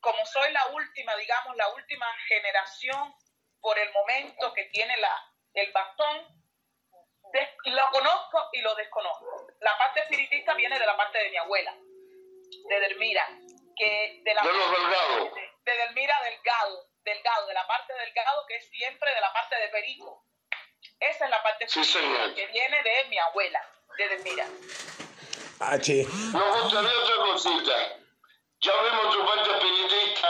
como soy la última, digamos, la última generación por el momento que tiene la, el bastón, lo conozco y lo desconozco. La parte espiritista viene de la parte de mi abuela, de Delmira, que de la De los Delgado. de, de Delmira Delgado, Delgado, de la parte Delgado que es siempre de la parte de Perico. Esa es la parte Sí, espiritista señor. que viene de mi abuela, de Delmira. H. Nos gustaría otra cosita. Ya vimos tu parte espiritista,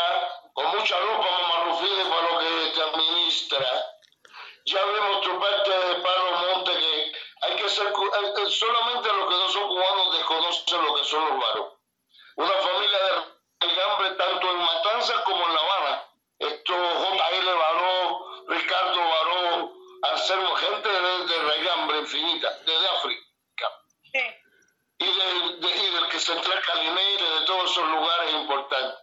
con mucha lupa, mamá Rufine, para lo que te administra. Ya vemos tu parte de Palo Monte, solamente los que no son cubanos desconocen lo que son los varos. Una familia de regambre tanto en Matanzas como en La Habana. Esto, J.L. Baró, Ricardo Baró, Anselmo, gente de, de regambre infinita, desde África Sí. y del, de- y del que se trae Calimeire, de todos esos lugares importantes.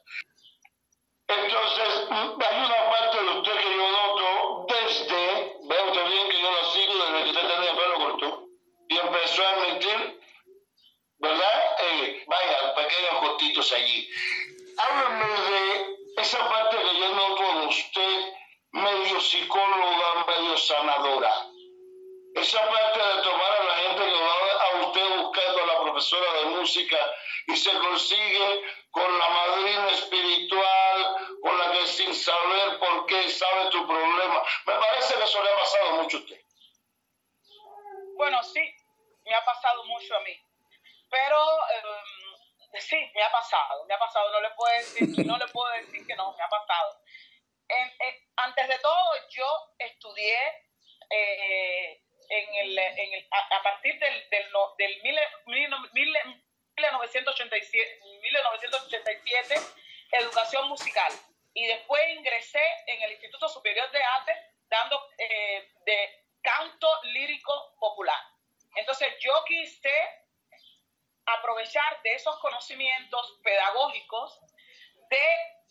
Entonces, mm, hay una parte de usted que yo noto desde, vea usted bien que yo lo sigo desde que usted tenía pelo corto, emitir, ¿verdad? Eh, vaya, pequeños cortitos allí. Háblame de esa parte que yo noto en usted, medio psicóloga, medio sanadora esa parte de tomar a la gente que va a usted buscando a la profesora de música y se consigue con la madrina espiritual, con la que sin saber por qué sabe tu problema. Me parece que eso le ha pasado mucho a usted. Bueno, sí, me ha pasado mucho a mí. Pero eh, sí, me ha pasado, me ha pasado. No le puedo decir, no le puedo decir que no, me ha pasado. En- en- antes de todo, yo estudié eh, en el, en el- a, a partir del, del, del mil, mil, mil- 1987, 1987 educación musical. Y después ingresé en el Instituto Superior de Arte dando eh, de canto lírico popular. Entonces yo quise aprovechar de esos conocimientos pedagógicos de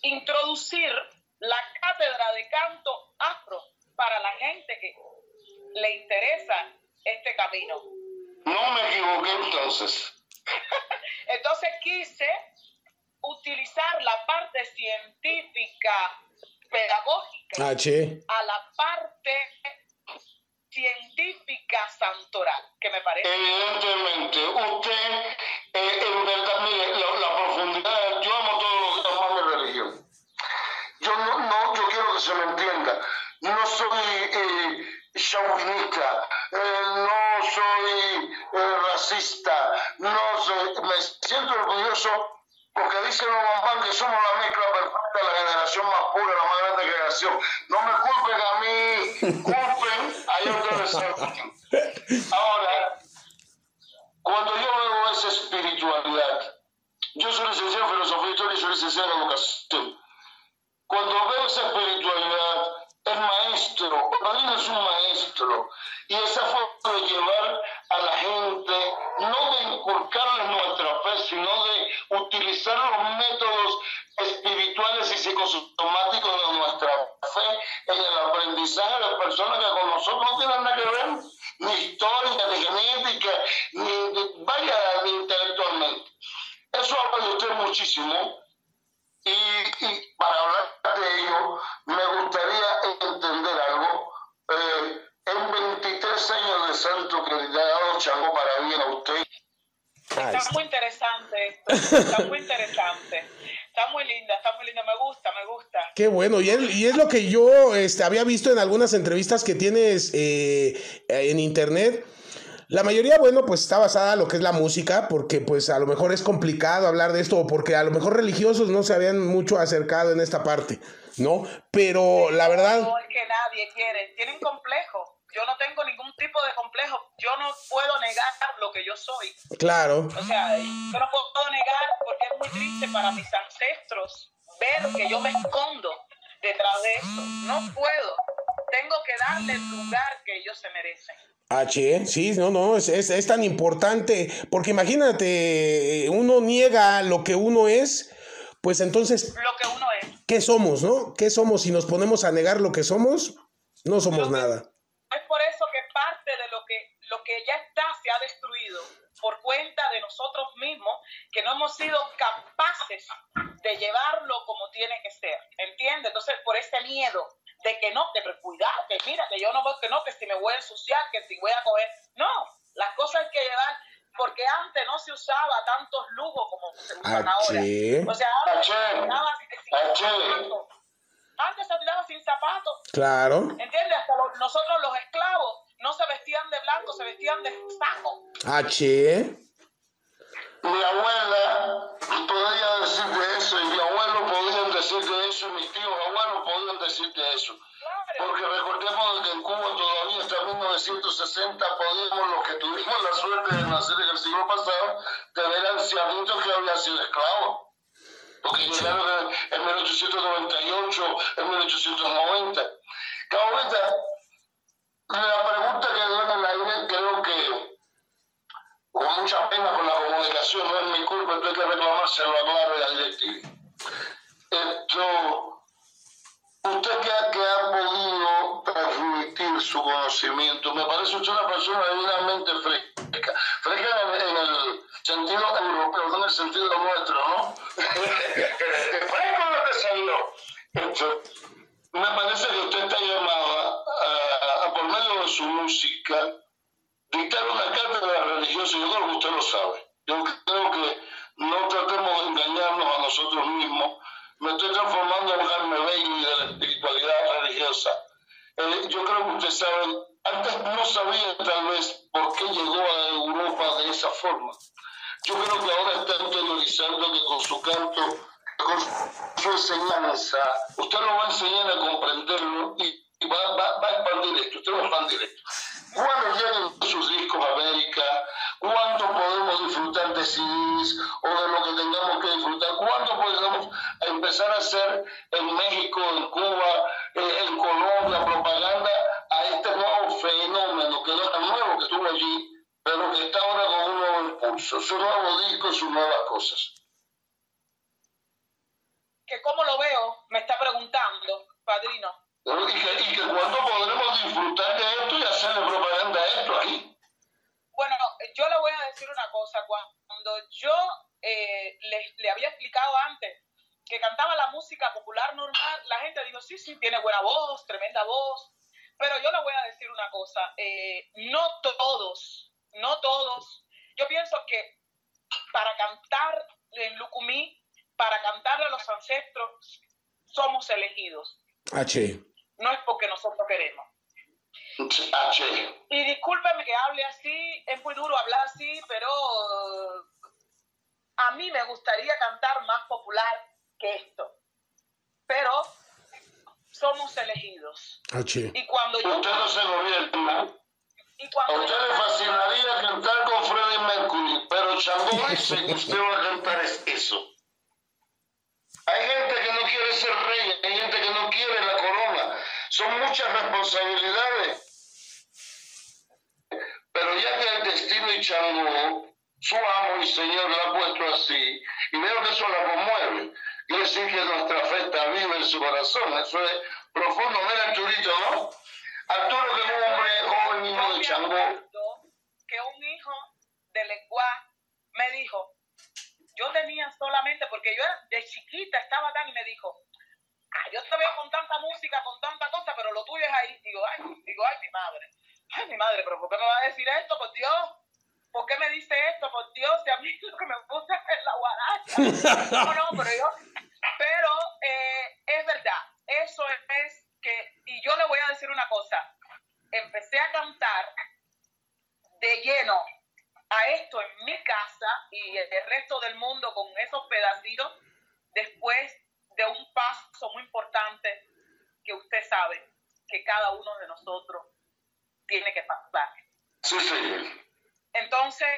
introducir la cátedra de canto afro para la gente que le interesa este camino. No me equivoqué entonces. Entonces quise utilizar la parte científica pedagógica H. a la parte científica santoral, que me parece. Evidentemente, usted, eh, en verdad, mire, la, la profundidad, yo amo todo lo que amo mi religión. Yo no, no, yo quiero que se me entienda. No soy eh, chauvinista, eh, no soy eh, racista, no soy, me siento orgulloso porque dicen los mamás que somos la mezcla perfecta, la generación más pura, la más grande generación. No me culpen a mí, culpen a ellos. Ahora, cuando yo veo esa espiritualidad, yo soy licenciado en filosofía y soy licenciado en educación. Cuando veo esa espiritualidad, maestro, Padrino es un maestro, y esa forma de llevar a la gente, no de inculcarles nuestra fe, sino de utilizar los métodos espirituales y psicosomáticos de nuestra fe en el aprendizaje de personas que con nosotros no tienen nada que ver, ni histórica, ni genética, ni vaya, ni intelectualmente. Eso habla usted muchísimo. Y, y para hablar de ello, me gustaría Está muy interesante esto, está muy interesante. Está muy linda, está muy linda, me gusta, me gusta. Qué bueno, y es, y es lo que yo este, había visto en algunas entrevistas que tienes eh, en internet. La mayoría, bueno, pues está basada en lo que es la música, porque pues a lo mejor es complicado hablar de esto, o porque a lo mejor religiosos no se habían mucho acercado en esta parte, ¿no? Pero la verdad, No es que nadie quiere, tienen complejo. Yo no tengo ningún tipo de complejo. Yo no puedo negar lo que yo soy. claro, O sea, yo no puedo negar porque es muy triste para mis ancestros ver que yo me escondo detrás de eso. No puedo. Tengo que darle el lugar que ellos se merecen. H, sí, no, no, es, es, es tan importante, porque imagínate, uno niega lo que uno es pues entonces, lo que uno es. ¿qué somos, no? ¿Qué somos? Si nos ponemos a negar lo que somos, no somos nada. Es por eso que parte de lo que, lo que ya está se ha destruido por cuenta de nosotros mismos, que no hemos sido capaces de llevarlo como tiene que ser. ¿Entiendes? Entonces, por ese miedo de que no, de cuidarte, mira, que yo no voy, que no, que si me voy a ensuciar, que si voy a coger. No, las cosas hay que llevar porque antes no se usaba tantos lujos como se usan ahora. O sea, antes se zapatos. Antes se andaba sin zapatos. Claro. ¿Entiendes? Hasta nosotros los esclavos no se vestían de blanco, se vestían de saco. H. Mi abuela podía decir de eso y mi abuelo podían decir de eso y mis tíos abuelos podían decir de eso. Porque recordemos que en Cuba todavía hasta 1960 podíamos, los que tuvimos la suerte de nacer en el siglo pasado, tener ancianitos que habían sido esclavos. Porque llegaron en 1898, en 1890. Que ahorita, la pregunta que dio en el aire, creo que con mucha pena con la comunicación, no es mi culpa, hay que reclamárselo a Claro y a DirecTV. Esto usted que ha, podido transmitir su conocimiento, me parece usted una persona divinamente fresca, fresca en el, sentido europeo, no en el sentido nuestro, ¿no? fresco lo que salió. me parece que usted está llamada a, por medio de su música, dictar una cátedra religiosa, yo creo que usted lo sabe. Yo creo que no tratemos de engañarnos a nosotros mismos me estoy transformando en Jaime Bailey de la espiritualidad religiosa. Eh, yo creo que ustedes saben, antes no sabía tal vez por qué llegó a Europa de esa forma. Yo creo que ahora está interiorizando que con su canto, con su enseñanza, usted lo va a enseñar a comprenderlo y, va, va, va, a expandir esto, usted a expandir esto. Cuando lleguen sus discos a América, cuánto podemos disfrutar de CDs o de lo que tengamos que disfrutar, cuánto podemos empezar a hacer en México, en Cuba, eh, en Colombia, propaganda a este nuevo fenómeno que no es tan nuevo que estuvo allí, pero que está ahora con impulso, su nuevo disco, sus nuevas cosas. Que cómo lo veo, me está preguntando, padrino. Y que, y que cuándo podremos disfrutar de esto y hacerle propaganda a esto ahí. Bueno, yo le voy a decir una cosa. Cuando yo eh, le, había explicado antes que cantaba la música popular normal, la gente dijo, sí, sí, tiene buena voz, tremenda voz. Pero yo le voy a decir una cosa. Eh, no todos, no todos. Yo pienso que para cantar en Lucumí, para cantarle a los ancestros, somos elegidos. H. No es porque nosotros queremos. Y discúlpeme que hable así, es muy duro hablar así, pero a mí me gustaría cantar más popular que esto. Pero somos elegidos. Y cuando yo... Usted no se gobierna. Y cuando a usted le fascinaría cantar con Freddie Mercury, pero Chambó dice que usted va a cantar es eso. Hay gente que no quiere ser rey, hay gente que no quiere la corona. Son muchas responsabilidades. Pero ya que el destino y Changó, su amo y señor la ha puesto así, y veo que eso la conmueve, quiere decir que nuestra fe está viva en su corazón, eso es profundo. Mira Arturito, ¿no? Arturo que es un hombre joven hijo de Changó. Que un hijo de Lenguá me dijo, yo tenía solamente, porque yo de chiquita estaba tan y me dijo, ah, yo te veo con tanta música, con tanta cosa, pero lo tuyo es ahí. Digo, ay, digo, ay, mi madre ay, mi madre, pero ¿por qué me va a decir esto? Por Dios, ¿por qué me dice esto? Por Dios, si a mí lo que me gusta es la guaracha. No, no, pero yo, pero eh, es verdad, eso es que, y yo le voy a decir una cosa, empecé a cantar de lleno a esto en mi casa y el resto del mundo con esos pedacitos después de un paso muy importante que usted sabe que cada uno de nosotros tiene que pasar. Sí, sí. Entonces,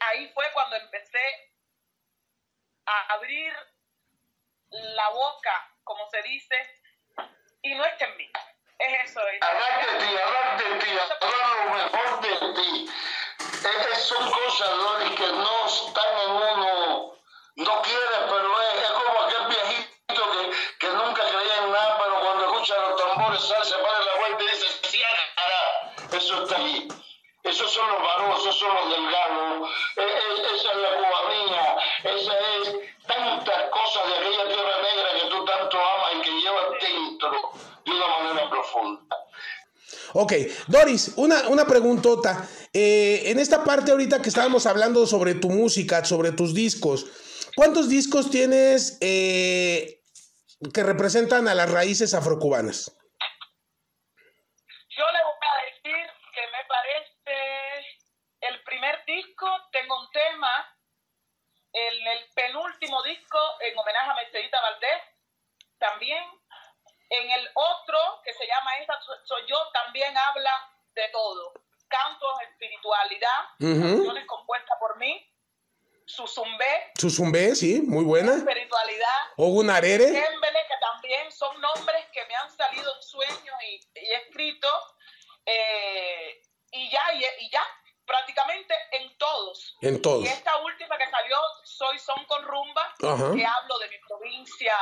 ahí fue cuando empecé a abrir la boca, como se dice, y no está en mí. Es eso. Hablar de ti, hablar de ti, hablar lo mejor de ti. Es, son cosas, que no están en uno, no quiere, pero es, es como aquel viejito que, que, nunca creía en nada, pero cuando escucha los tambores sale, se para la vuelta y dice, sí, eso está ahí. Esos son los varones, esos son los delgados, e-, e-, esa es la cubanía, esa es tantas cosas de aquella tierra Ok, Doris, una, una preguntota. Eh, en esta parte ahorita que estábamos hablando sobre tu música, sobre tus discos, ¿cuántos discos tienes eh, que representan a las raíces afrocubanas? Yo le voy a decir que me parece el primer disco, tengo un tema, en el penúltimo disco en homenaje a Mercedita Valdés, también. En el otro, que se llama Esta soy yo, también habla de todo. Cantos, espiritualidad, canciones compuestas por mí, Susumbe. Susumbe, sí, muy buena. Espiritualidad. Ogunarere. Que también son nombres que me han salido en sueños y, y escrito. Eh, y ya, y, ya, prácticamente en todos. En todos. Y esta última que salió, Soy Son con Rumba, que hablo de mi provincia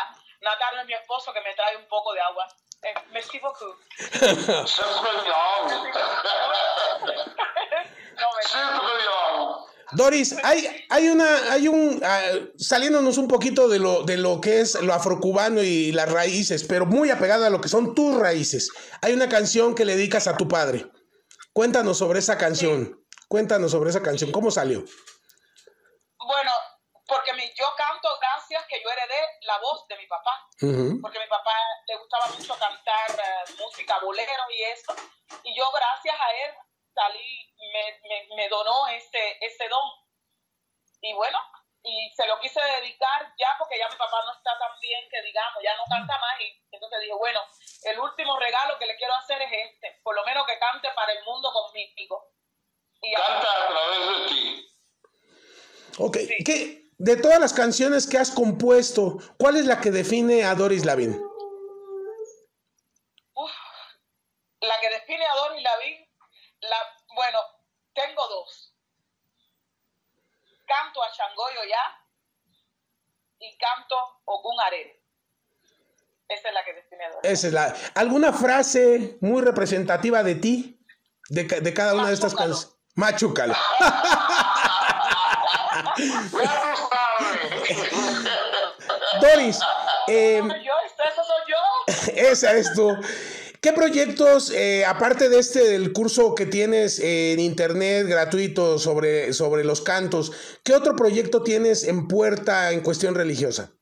natal de mi esposo, que me trae un poco de agua. Eh, merci beaucoup. no, Doris, hay, hay una, hay un, uh, saliéndonos un poquito de lo, de lo que es lo afrocubano y las raíces, pero muy apegada a lo que son tus raíces. Hay una canción que le dedicas a tu padre. Cuéntanos sobre esa canción. Cuéntanos sobre esa canción. ¿Cómo salió? Bueno, porque mi, yo canto gracias que yo heredé la voz de mi papá. Porque mi papá le gustaba mucho cantar uh, música bolero y eso. Y yo gracias a él salí, me, me, donó ese, ese don. Y bueno, y se lo quise dedicar ya porque ya mi papá no está tan bien que digamos, ya no canta más y entonces dije, bueno, el último regalo que le quiero hacer es este, por lo menos que cante para el mundo conmigo. Y Canta a través de ti. Ok, ¿Qué, de todas las canciones que has compuesto, ¿cuál es la que define a Doris Lavín? la que define a Doris Lavín la, bueno, tengo dos. Canto a Changoyo ya y canto Ogun Arere. Esa es la que define a Esa es la. ¿Alguna frase muy representativa de ti? De, de cada una de estas canciones. Machúcalo. Doris. Eh, yo, esa soy yo. Esa es tú. ¿Qué proyectos, eh, aparte de este del curso que tienes en internet gratuito sobre, sobre los cantos, qué otro proyecto tienes en puerta en cuestión religiosa?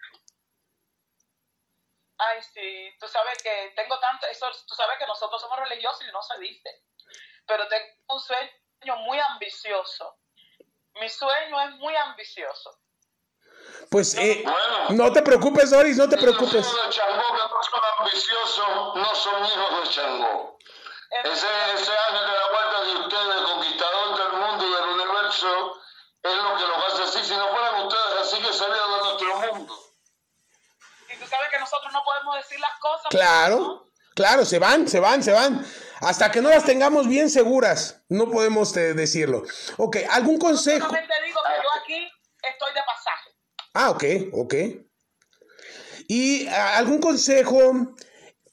Ay, sí, tú sabes que tengo tanto, eso, tú sabes que nosotros somos religiosos y no se dice, pero tengo un sueño muy ambicioso. Mi sueño es muy ambicioso. Pues eh, no te preocupes, Doris, no te preocupes. Los hijos de Changó que no son ambiciosos, no son hijos de Changó. Ese, ese ángel de la vuelta de ustedes, conquistador del mundo y del universo, es lo que los hace así. Si no fueran ustedes así, que sería de nuestro mundo. Y tú sabes que nosotros no podemos decir las cosas. Claro, claro, se van, se van, se van. Hasta que no las tengamos bien seguras, no podemos eh, decirlo. Ok, ¿algún consejo? Yo solamente digo que yo aquí estoy de pasaje. Ah, ok, ok. ¿Y algún consejo,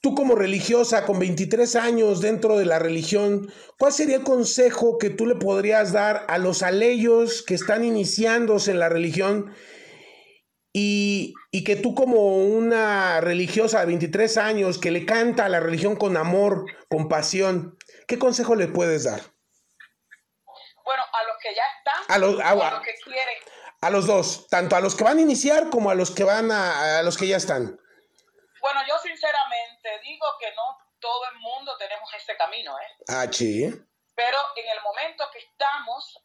tú como religiosa, con 23 años dentro de la religión, cuál sería el consejo que tú le podrías dar a los aleyos que están iniciándose en la religión y, y, que tú como una religiosa de 23 años que le canta a la religión con amor, con pasión, ¿qué consejo le puedes dar? Bueno, a los que ya están, a los, a los que quieren a los dos, tanto a los que van a iniciar como a los que van a, a los que ya están. Bueno, yo sinceramente digo que no todo el mundo tenemos ese camino, ¿eh? Ah, sí. Pero en el momento que estamos,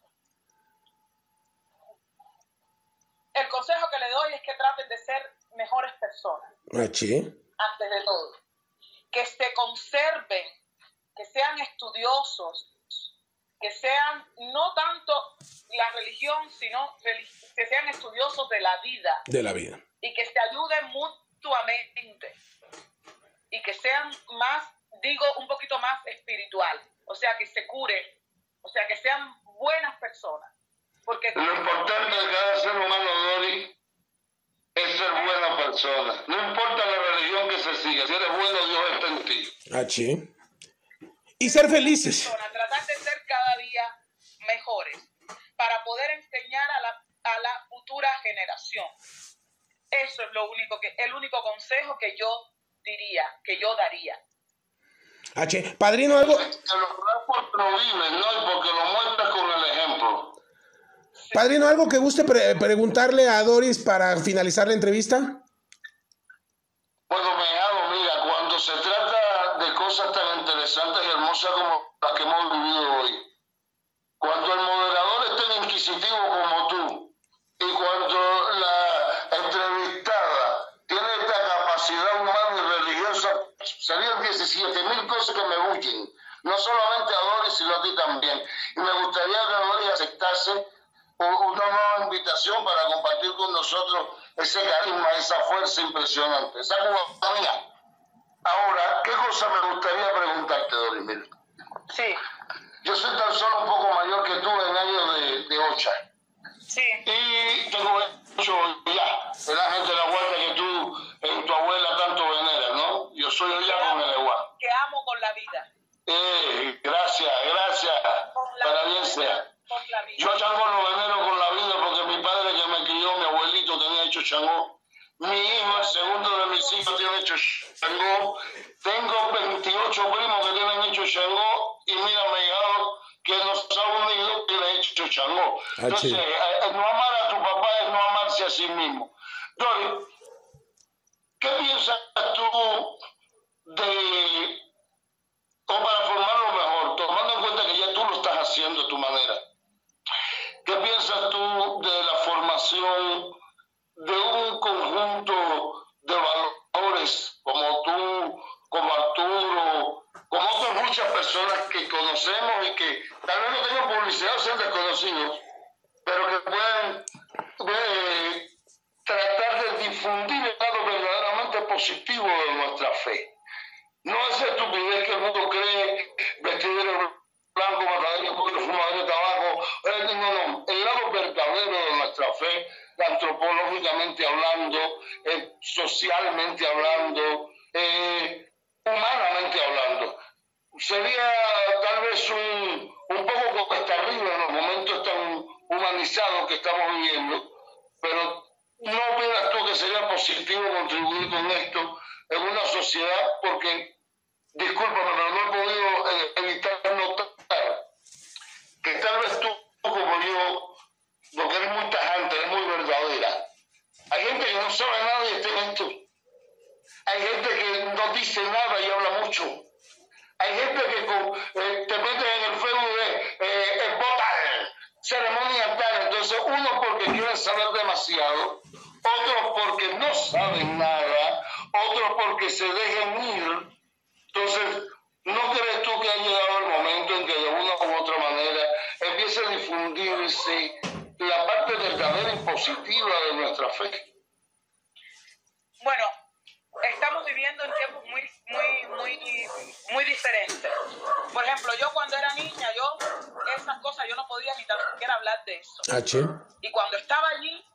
el consejo que le doy es que traten de ser mejores personas. Ah, sí. Antes de todo. Que se conserven, que sean estudiosos, que sean no tanto la religión, sino que sean estudiosos de la vida. De la vida. Y que se ayuden mutuamente. Y que sean más, digo, un poquito más espiritual. O sea, que se curen. O sea, que sean buenas personas. Porque lo importante de cada ser humano, Dori, es ser buena persona. No importa la religión que se siga. Si eres bueno, Dios está en ti. Ah, sí. Y ser felices. Tratar de ser mejores para poder enseñar a la, a la futura generación. Eso es lo único que, el único consejo que yo diría, que yo daría. H, padrino, algo. Padrino, algo que guste pre preguntarle a Doris para finalizar la entrevista. Bueno, Mejado, mira, cuando se trata de cosas tan interesantes y hermosas como las que hemos vivido cuando el moderador es tan inquisitivo como tú y cuando la entrevistada tiene esta capacidad humana y religiosa, serían 17 mil cosas que me huyen, no solamente a Doris, sino a ti también. Y me gustaría que Doris aceptase una nueva invitación para compartir con nosotros ese carisma, esa fuerza impresionante, esa cubanía. Ahora, ¿qué cosa me gustaría preguntarte, Doris? Sí, yo soy tan solo un poco mayor que tú en años de, de ocha. sí, Y tengo hecho ya, de la gente de la guardia que tú, en tu abuela tanto veneras, ¿no? Yo soy ya con el igual. que amo con la vida. Eh, gracias, gracias, para bien sea. Changó. Muy, diferentes. Por ejemplo, yo cuando era niña, yo esas cosas yo no podía ni tan siquiera hablar de eso. H. Y cuando estaba allí,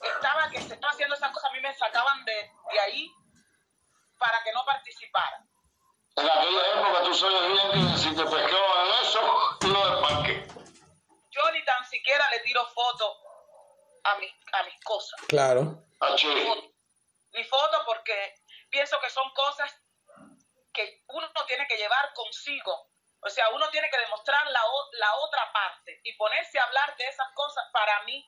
estaba que se estaba haciendo esas cosas, a mí me sacaban de, de ahí para que no participara. En aquella época tú sabes bien que si te pescaban en eso, tú lo. Yo ni tan siquiera le tiro fotos a mis, a mis cosas. Claro. H. Ni foto porque pienso que son cosas que uno tiene que llevar consigo. O sea, uno tiene que demostrar la, la otra parte y ponerse a hablar de esas cosas para mí.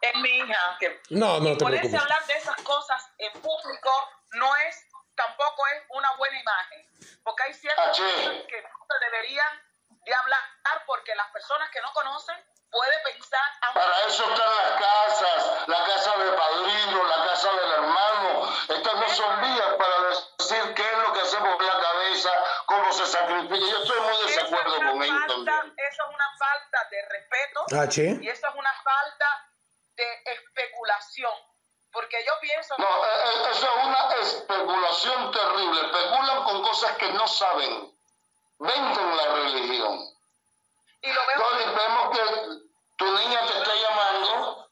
Es mi hija que No, no te ponerse preocupes. a hablar de esas cosas en público no es, tampoco es una buena imagen, porque hay ciertas cosas que no se deberían de hablar porque las personas que no conocen puede pensar, aunque Para eso están las casas, la casa del padrino, la casa del hermano. Estas no son vías para decir qué es lo que hacemos con la cabeza, cómo se sacrifica. Yo estoy muy es desacuerdo una con ellos falta, también. eso es una falta de respeto H. y eso es una falta de especulación, porque yo pienso No, eh, eh, eso es una especulación terrible. Especulan con cosas que no saben. Venden la religión. Y lo veo vemos que tu niña te está llamando.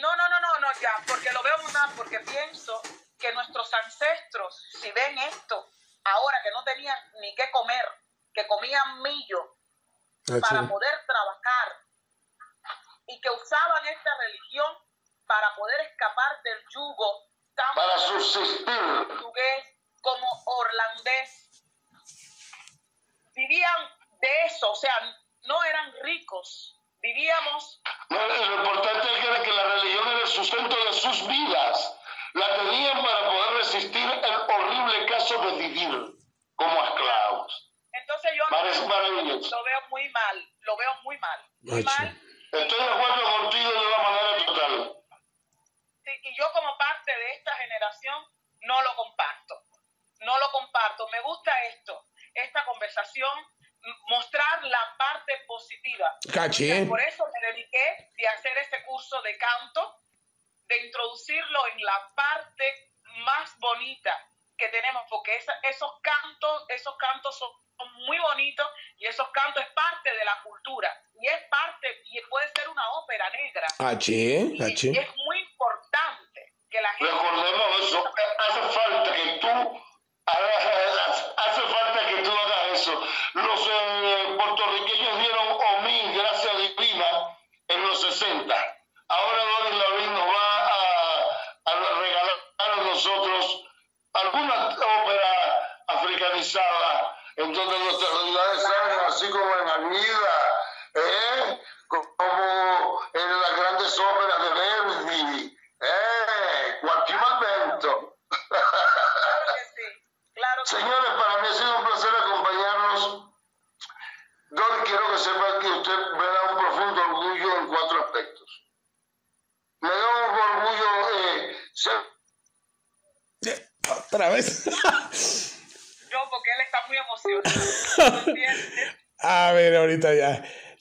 No, no, no, no, no, ya, porque lo veo mal, porque pienso que nuestros ancestros, si ven esto, ahora que no tenían ni qué comer, que comían millo para H. poder trabajar y que usaban esta religión para poder escapar del yugo tan para subsistir portugués como orlandés. Vivían de eso, o sea, no eran ricos, vivíamos... No, lo importante es que la religión era el sustento de sus vidas. La tenían para poder resistir el horrible caso de vivir como esclavos. Entonces yo lo veo muy mal, lo veo muy mal. Muy mal. Estoy de acuerdo contigo de una manera total. Sí, y yo como parte de esta generación no lo comparto. No lo comparto. Me gusta esto, esta conversación, mostrar la parte positiva. Por eso me dediqué de hacer este curso de canto, de introducirlo en la parte más bonita que tenemos, porque esos cantos, esos cantos son muy bonitos y esos cantos es parte de la cultura y es parte y puede ser una ópera negra. Ah, sí, ah, y, es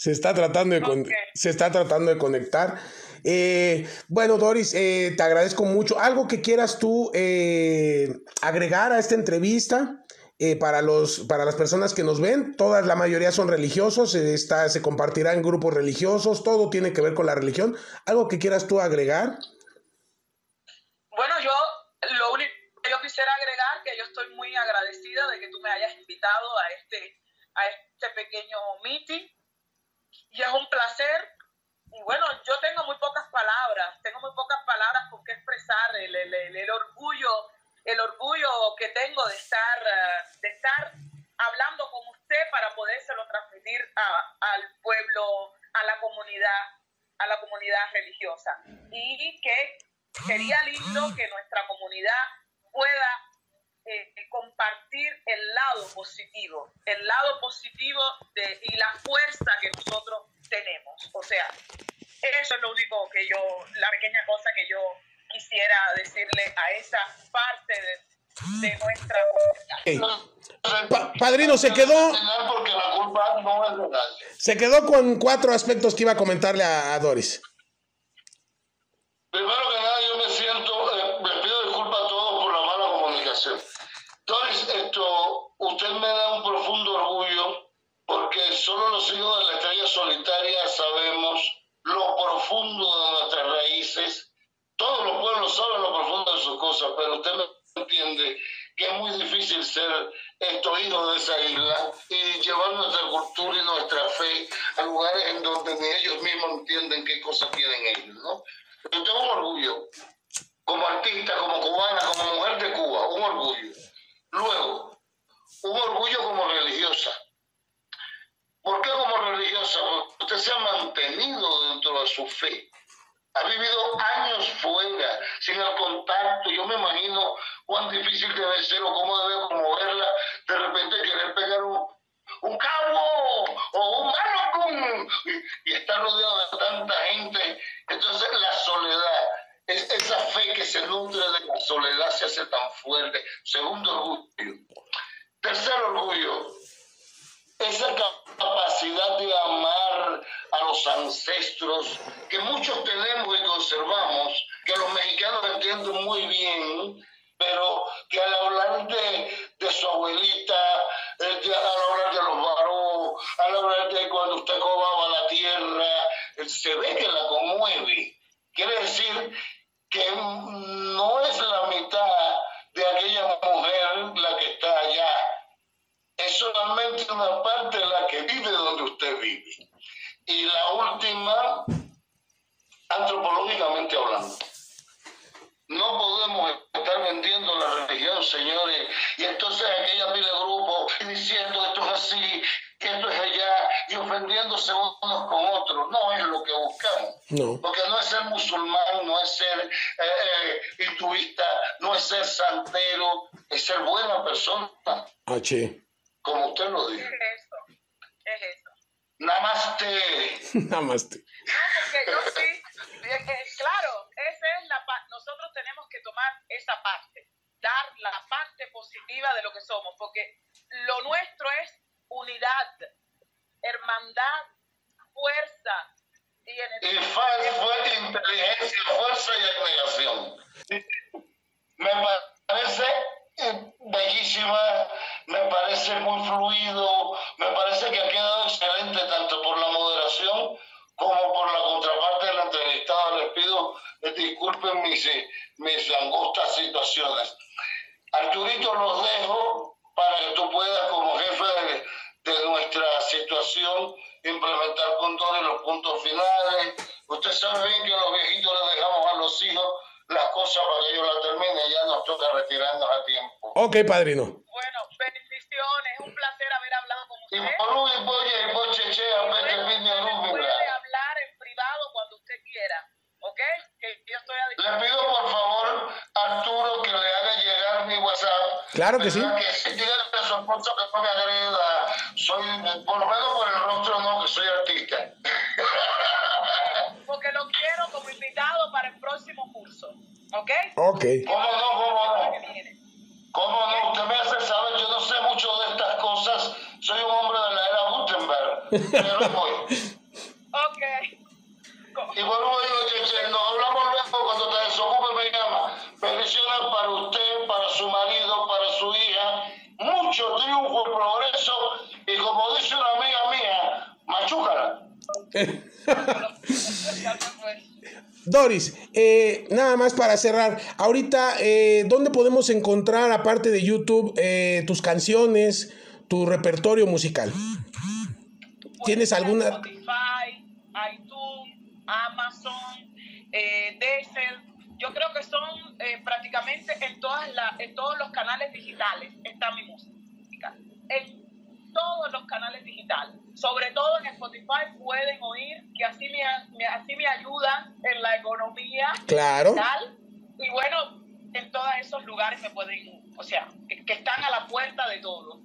Se está tratando de, se está tratando de conectar. Eh, bueno, Doris, eh, te agradezco mucho. ¿Algo que quieras tú eh, agregar a esta entrevista? para, los, para las personas que nos ven, todas, la mayoría son religiosos, está, se compartirá en grupos religiosos, todo tiene que ver con la religión. ¿Algo que quieras tú agregar? Bueno, yo lo único yo quisiera agregar que yo estoy muy agradecida de que tú me hayas invitado a este, a este pequeño meeting. Y es un placer. Y bueno, yo tengo muy pocas palabras, tengo muy pocas palabras con qué expresar el, el, orgullo, el orgullo que tengo de estar, de estar hablando con usted para podérselo transmitir a, al pueblo, a la comunidad, a la comunidad religiosa. Y que sería lindo que nuestra comunidad pueda eh, compartir el lado positivo, el lado positivo de, y la fuerza que nosotros tenemos. O sea, eso es lo único que yo, la pequeña cosa que yo quisiera decirle a esa parte de, de nuestra comunidad. padrino, se quedó. Se quedó con cuatro aspectos que iba a comentarle a, Doris. Primero que nada, yo me siento, eh, les pido disculpas a todos Doris, esto, usted me da porque solo los hijos de la estrella solitaria sabemos lo profundo de nuestras raíces. Todos los pueblos saben lo profundo de sus cosas, pero usted me entiende que es muy difícil ser estos hijos de esa isla y llevar nuestra cultura y nuestra fe a lugares en donde ni ellos mismos entienden qué cosas tienen ellos, ¿no? Pero tengo un orgullo como artista, como cubana, como mujer de Cuba, un orgullo. Luego, un orgullo como religiosa. ¿Por qué como religiosa? Usted se ha mantenido dentro de su fe. Ha vivido años fuera, sin el contacto. Yo me imagino cuán difícil debe ser o cómo debe promoverla. De repente querer pegar un, un cabo o un malocum y, y estar rodeado de tanta gente. Entonces la soledad es esa fe que se nutre de la soledad se hace tan fuerte. Segundo orgullo. Tercer orgullo, esa capacidad de amar a los ancestros que muchos tenemos y conservamos, que los mexicanos entienden muy bien, pero que al hablar de, de su abuelita, eh, al hablar de los varos, al hablar de cuando usted cobaba la tierra, eh, se ve que la conmueve. Quiere decir que no es la mitad de aquella mujer solamente una parte de la que vive donde usted vive. Y la última, antropológicamente hablando. No podemos estar vendiendo la religión, señores, y entonces aquella pila de grupo diciendo esto es así, que esto es allá, y ofendiéndose unos con otros. No es lo que buscamos. No. Porque no es ser musulmán, no es ser eh, eh, hinduista, no es ser santero, es ser buena persona, H. como usted lo Es dijo. eso, es eso. Namaste. Namaste. No, porque yo sí, claro, esa es la pa- nosotros tenemos que tomar esa parte, dar la parte positiva de lo que somos, porque lo nuestro es unidad, hermandad, fuerza y Y energía. fue, fue inteligencia, fuerza y abnegación. Ok, padrino. Bueno, bendiciones, es un placer haber hablado con Y usted. y puede bla. hablar en privado cuando usted quiera, ¿ok? Que yo estoy a Le pido por favor a Arturo que le haga llegar mi WhatsApp. Claro que sí. ¿Verdad Que si dígale a su esposa que no me agreda. Soy, por lo menos por el rostro no, que soy artista. porque lo quiero como invitado para el próximo curso. ¿Ok? Ok. ¿Cómo no? Que viene. ¿Cómo no? Usted me hace saber, yo no sé mucho de estas cosas. Soy un hombre de la era Gutenberg. Pero voy. Ok. Y vuelvo y digo, Cheche, nos hablamos luego cuando te desocupe me llama. Bendiciones para usted, para su marido, para su hija. Mucho triunfo y progreso. Y como dice una amiga mía, machúcala. Doris, eh, nada más para cerrar. Ahorita, eh, ¿dónde podemos encontrar, aparte de YouTube, eh, tus canciones, tu repertorio musical? ¿Tienes alguna- Spotify, iTunes, Amazon, eh, Deezer. Yo creo que son eh, prácticamente en, todas la- en todos los canales digitales está mi música. En todos los canales digitales. Sobre todo en Spotify pueden oír que así me, me- así me ayudan en la economía Claro. tal. Y bueno, en todos esos lugares me pueden, o sea, que, que están a la puerta de todo.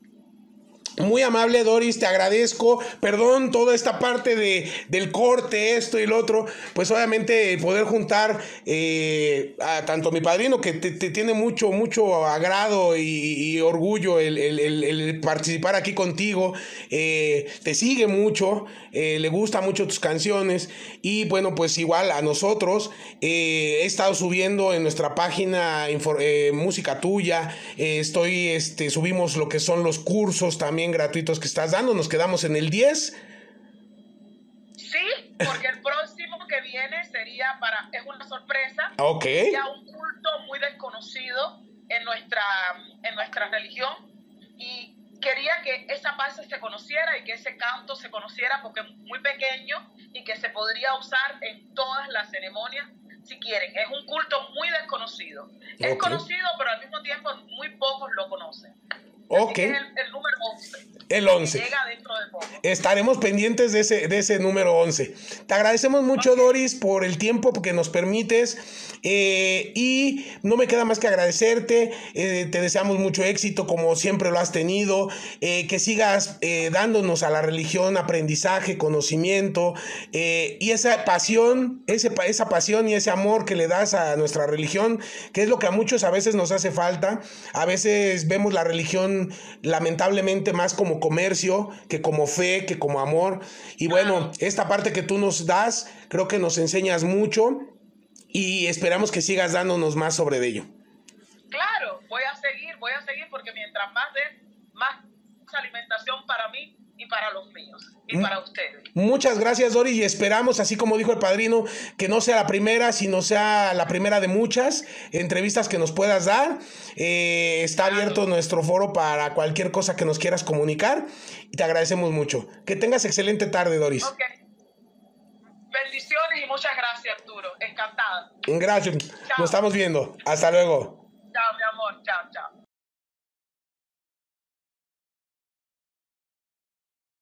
Muy amable, Doris, te agradezco. Perdón toda esta parte de, del corte, esto y lo otro. Pues obviamente poder juntar eh, a tanto mi padrino, que te, tiene mucho, mucho agrado y, orgullo el, el- el- participar aquí contigo. eh, te sigue mucho, eh, le gusta mucho tus canciones. Y bueno, pues igual a nosotros. he estado subiendo en nuestra página música tuya. estoy, este, subimos lo que son los cursos también gratuitos que estás dando. Nos quedamos en el 10. Sí, porque el próximo que viene sería para, es una sorpresa, Ok. ya un culto muy desconocido en nuestra, en nuestra religión y quería que esa base se conociera y que ese canto se conociera porque es muy pequeño y que se podría usar en todas las ceremonias si quieren. Es un culto muy desconocido. Es conocido, pero al mismo tiempo muy pocos lo conocen. Ok. El, el número 11. El que 11. Llega dentro de poco. Estaremos pendientes de ese, de ese número 11. Te agradecemos mucho, Doris, por el tiempo que nos permites. eh, y no me queda más que agradecerte. eh, te deseamos mucho éxito, como siempre lo has tenido. eh, que sigas dándonos a la religión aprendizaje, conocimiento. y esa pasión, ese, esa pasión y ese amor que le das a nuestra religión, que es lo que a muchos a veces nos hace falta. A veces vemos la religión lamentablemente más como comercio que como fe, que como amor. Y bueno, esta parte que tú nos das, creo que nos enseñas mucho y esperamos que sigas dándonos más sobre ello. Claro, voy a seguir, voy a seguir porque mientras más de más alimentación para mí y para los míos y Mm. para ustedes. Muchas gracias, Dori, y esperamos, así como dijo el padrino, que no sea la primera, sino sea la primera de muchas entrevistas que nos puedas dar. Eh, está abierto nuestro foro para cualquier cosa que nos quieras comunicar y te agradecemos mucho. Que tengas excelente tarde, Doris. Ok. Bendiciones y muchas gracias, Arturo. Encantada. Gracias. Nos estamos viendo. Hasta luego. Chao, mi amor. Chao, chao.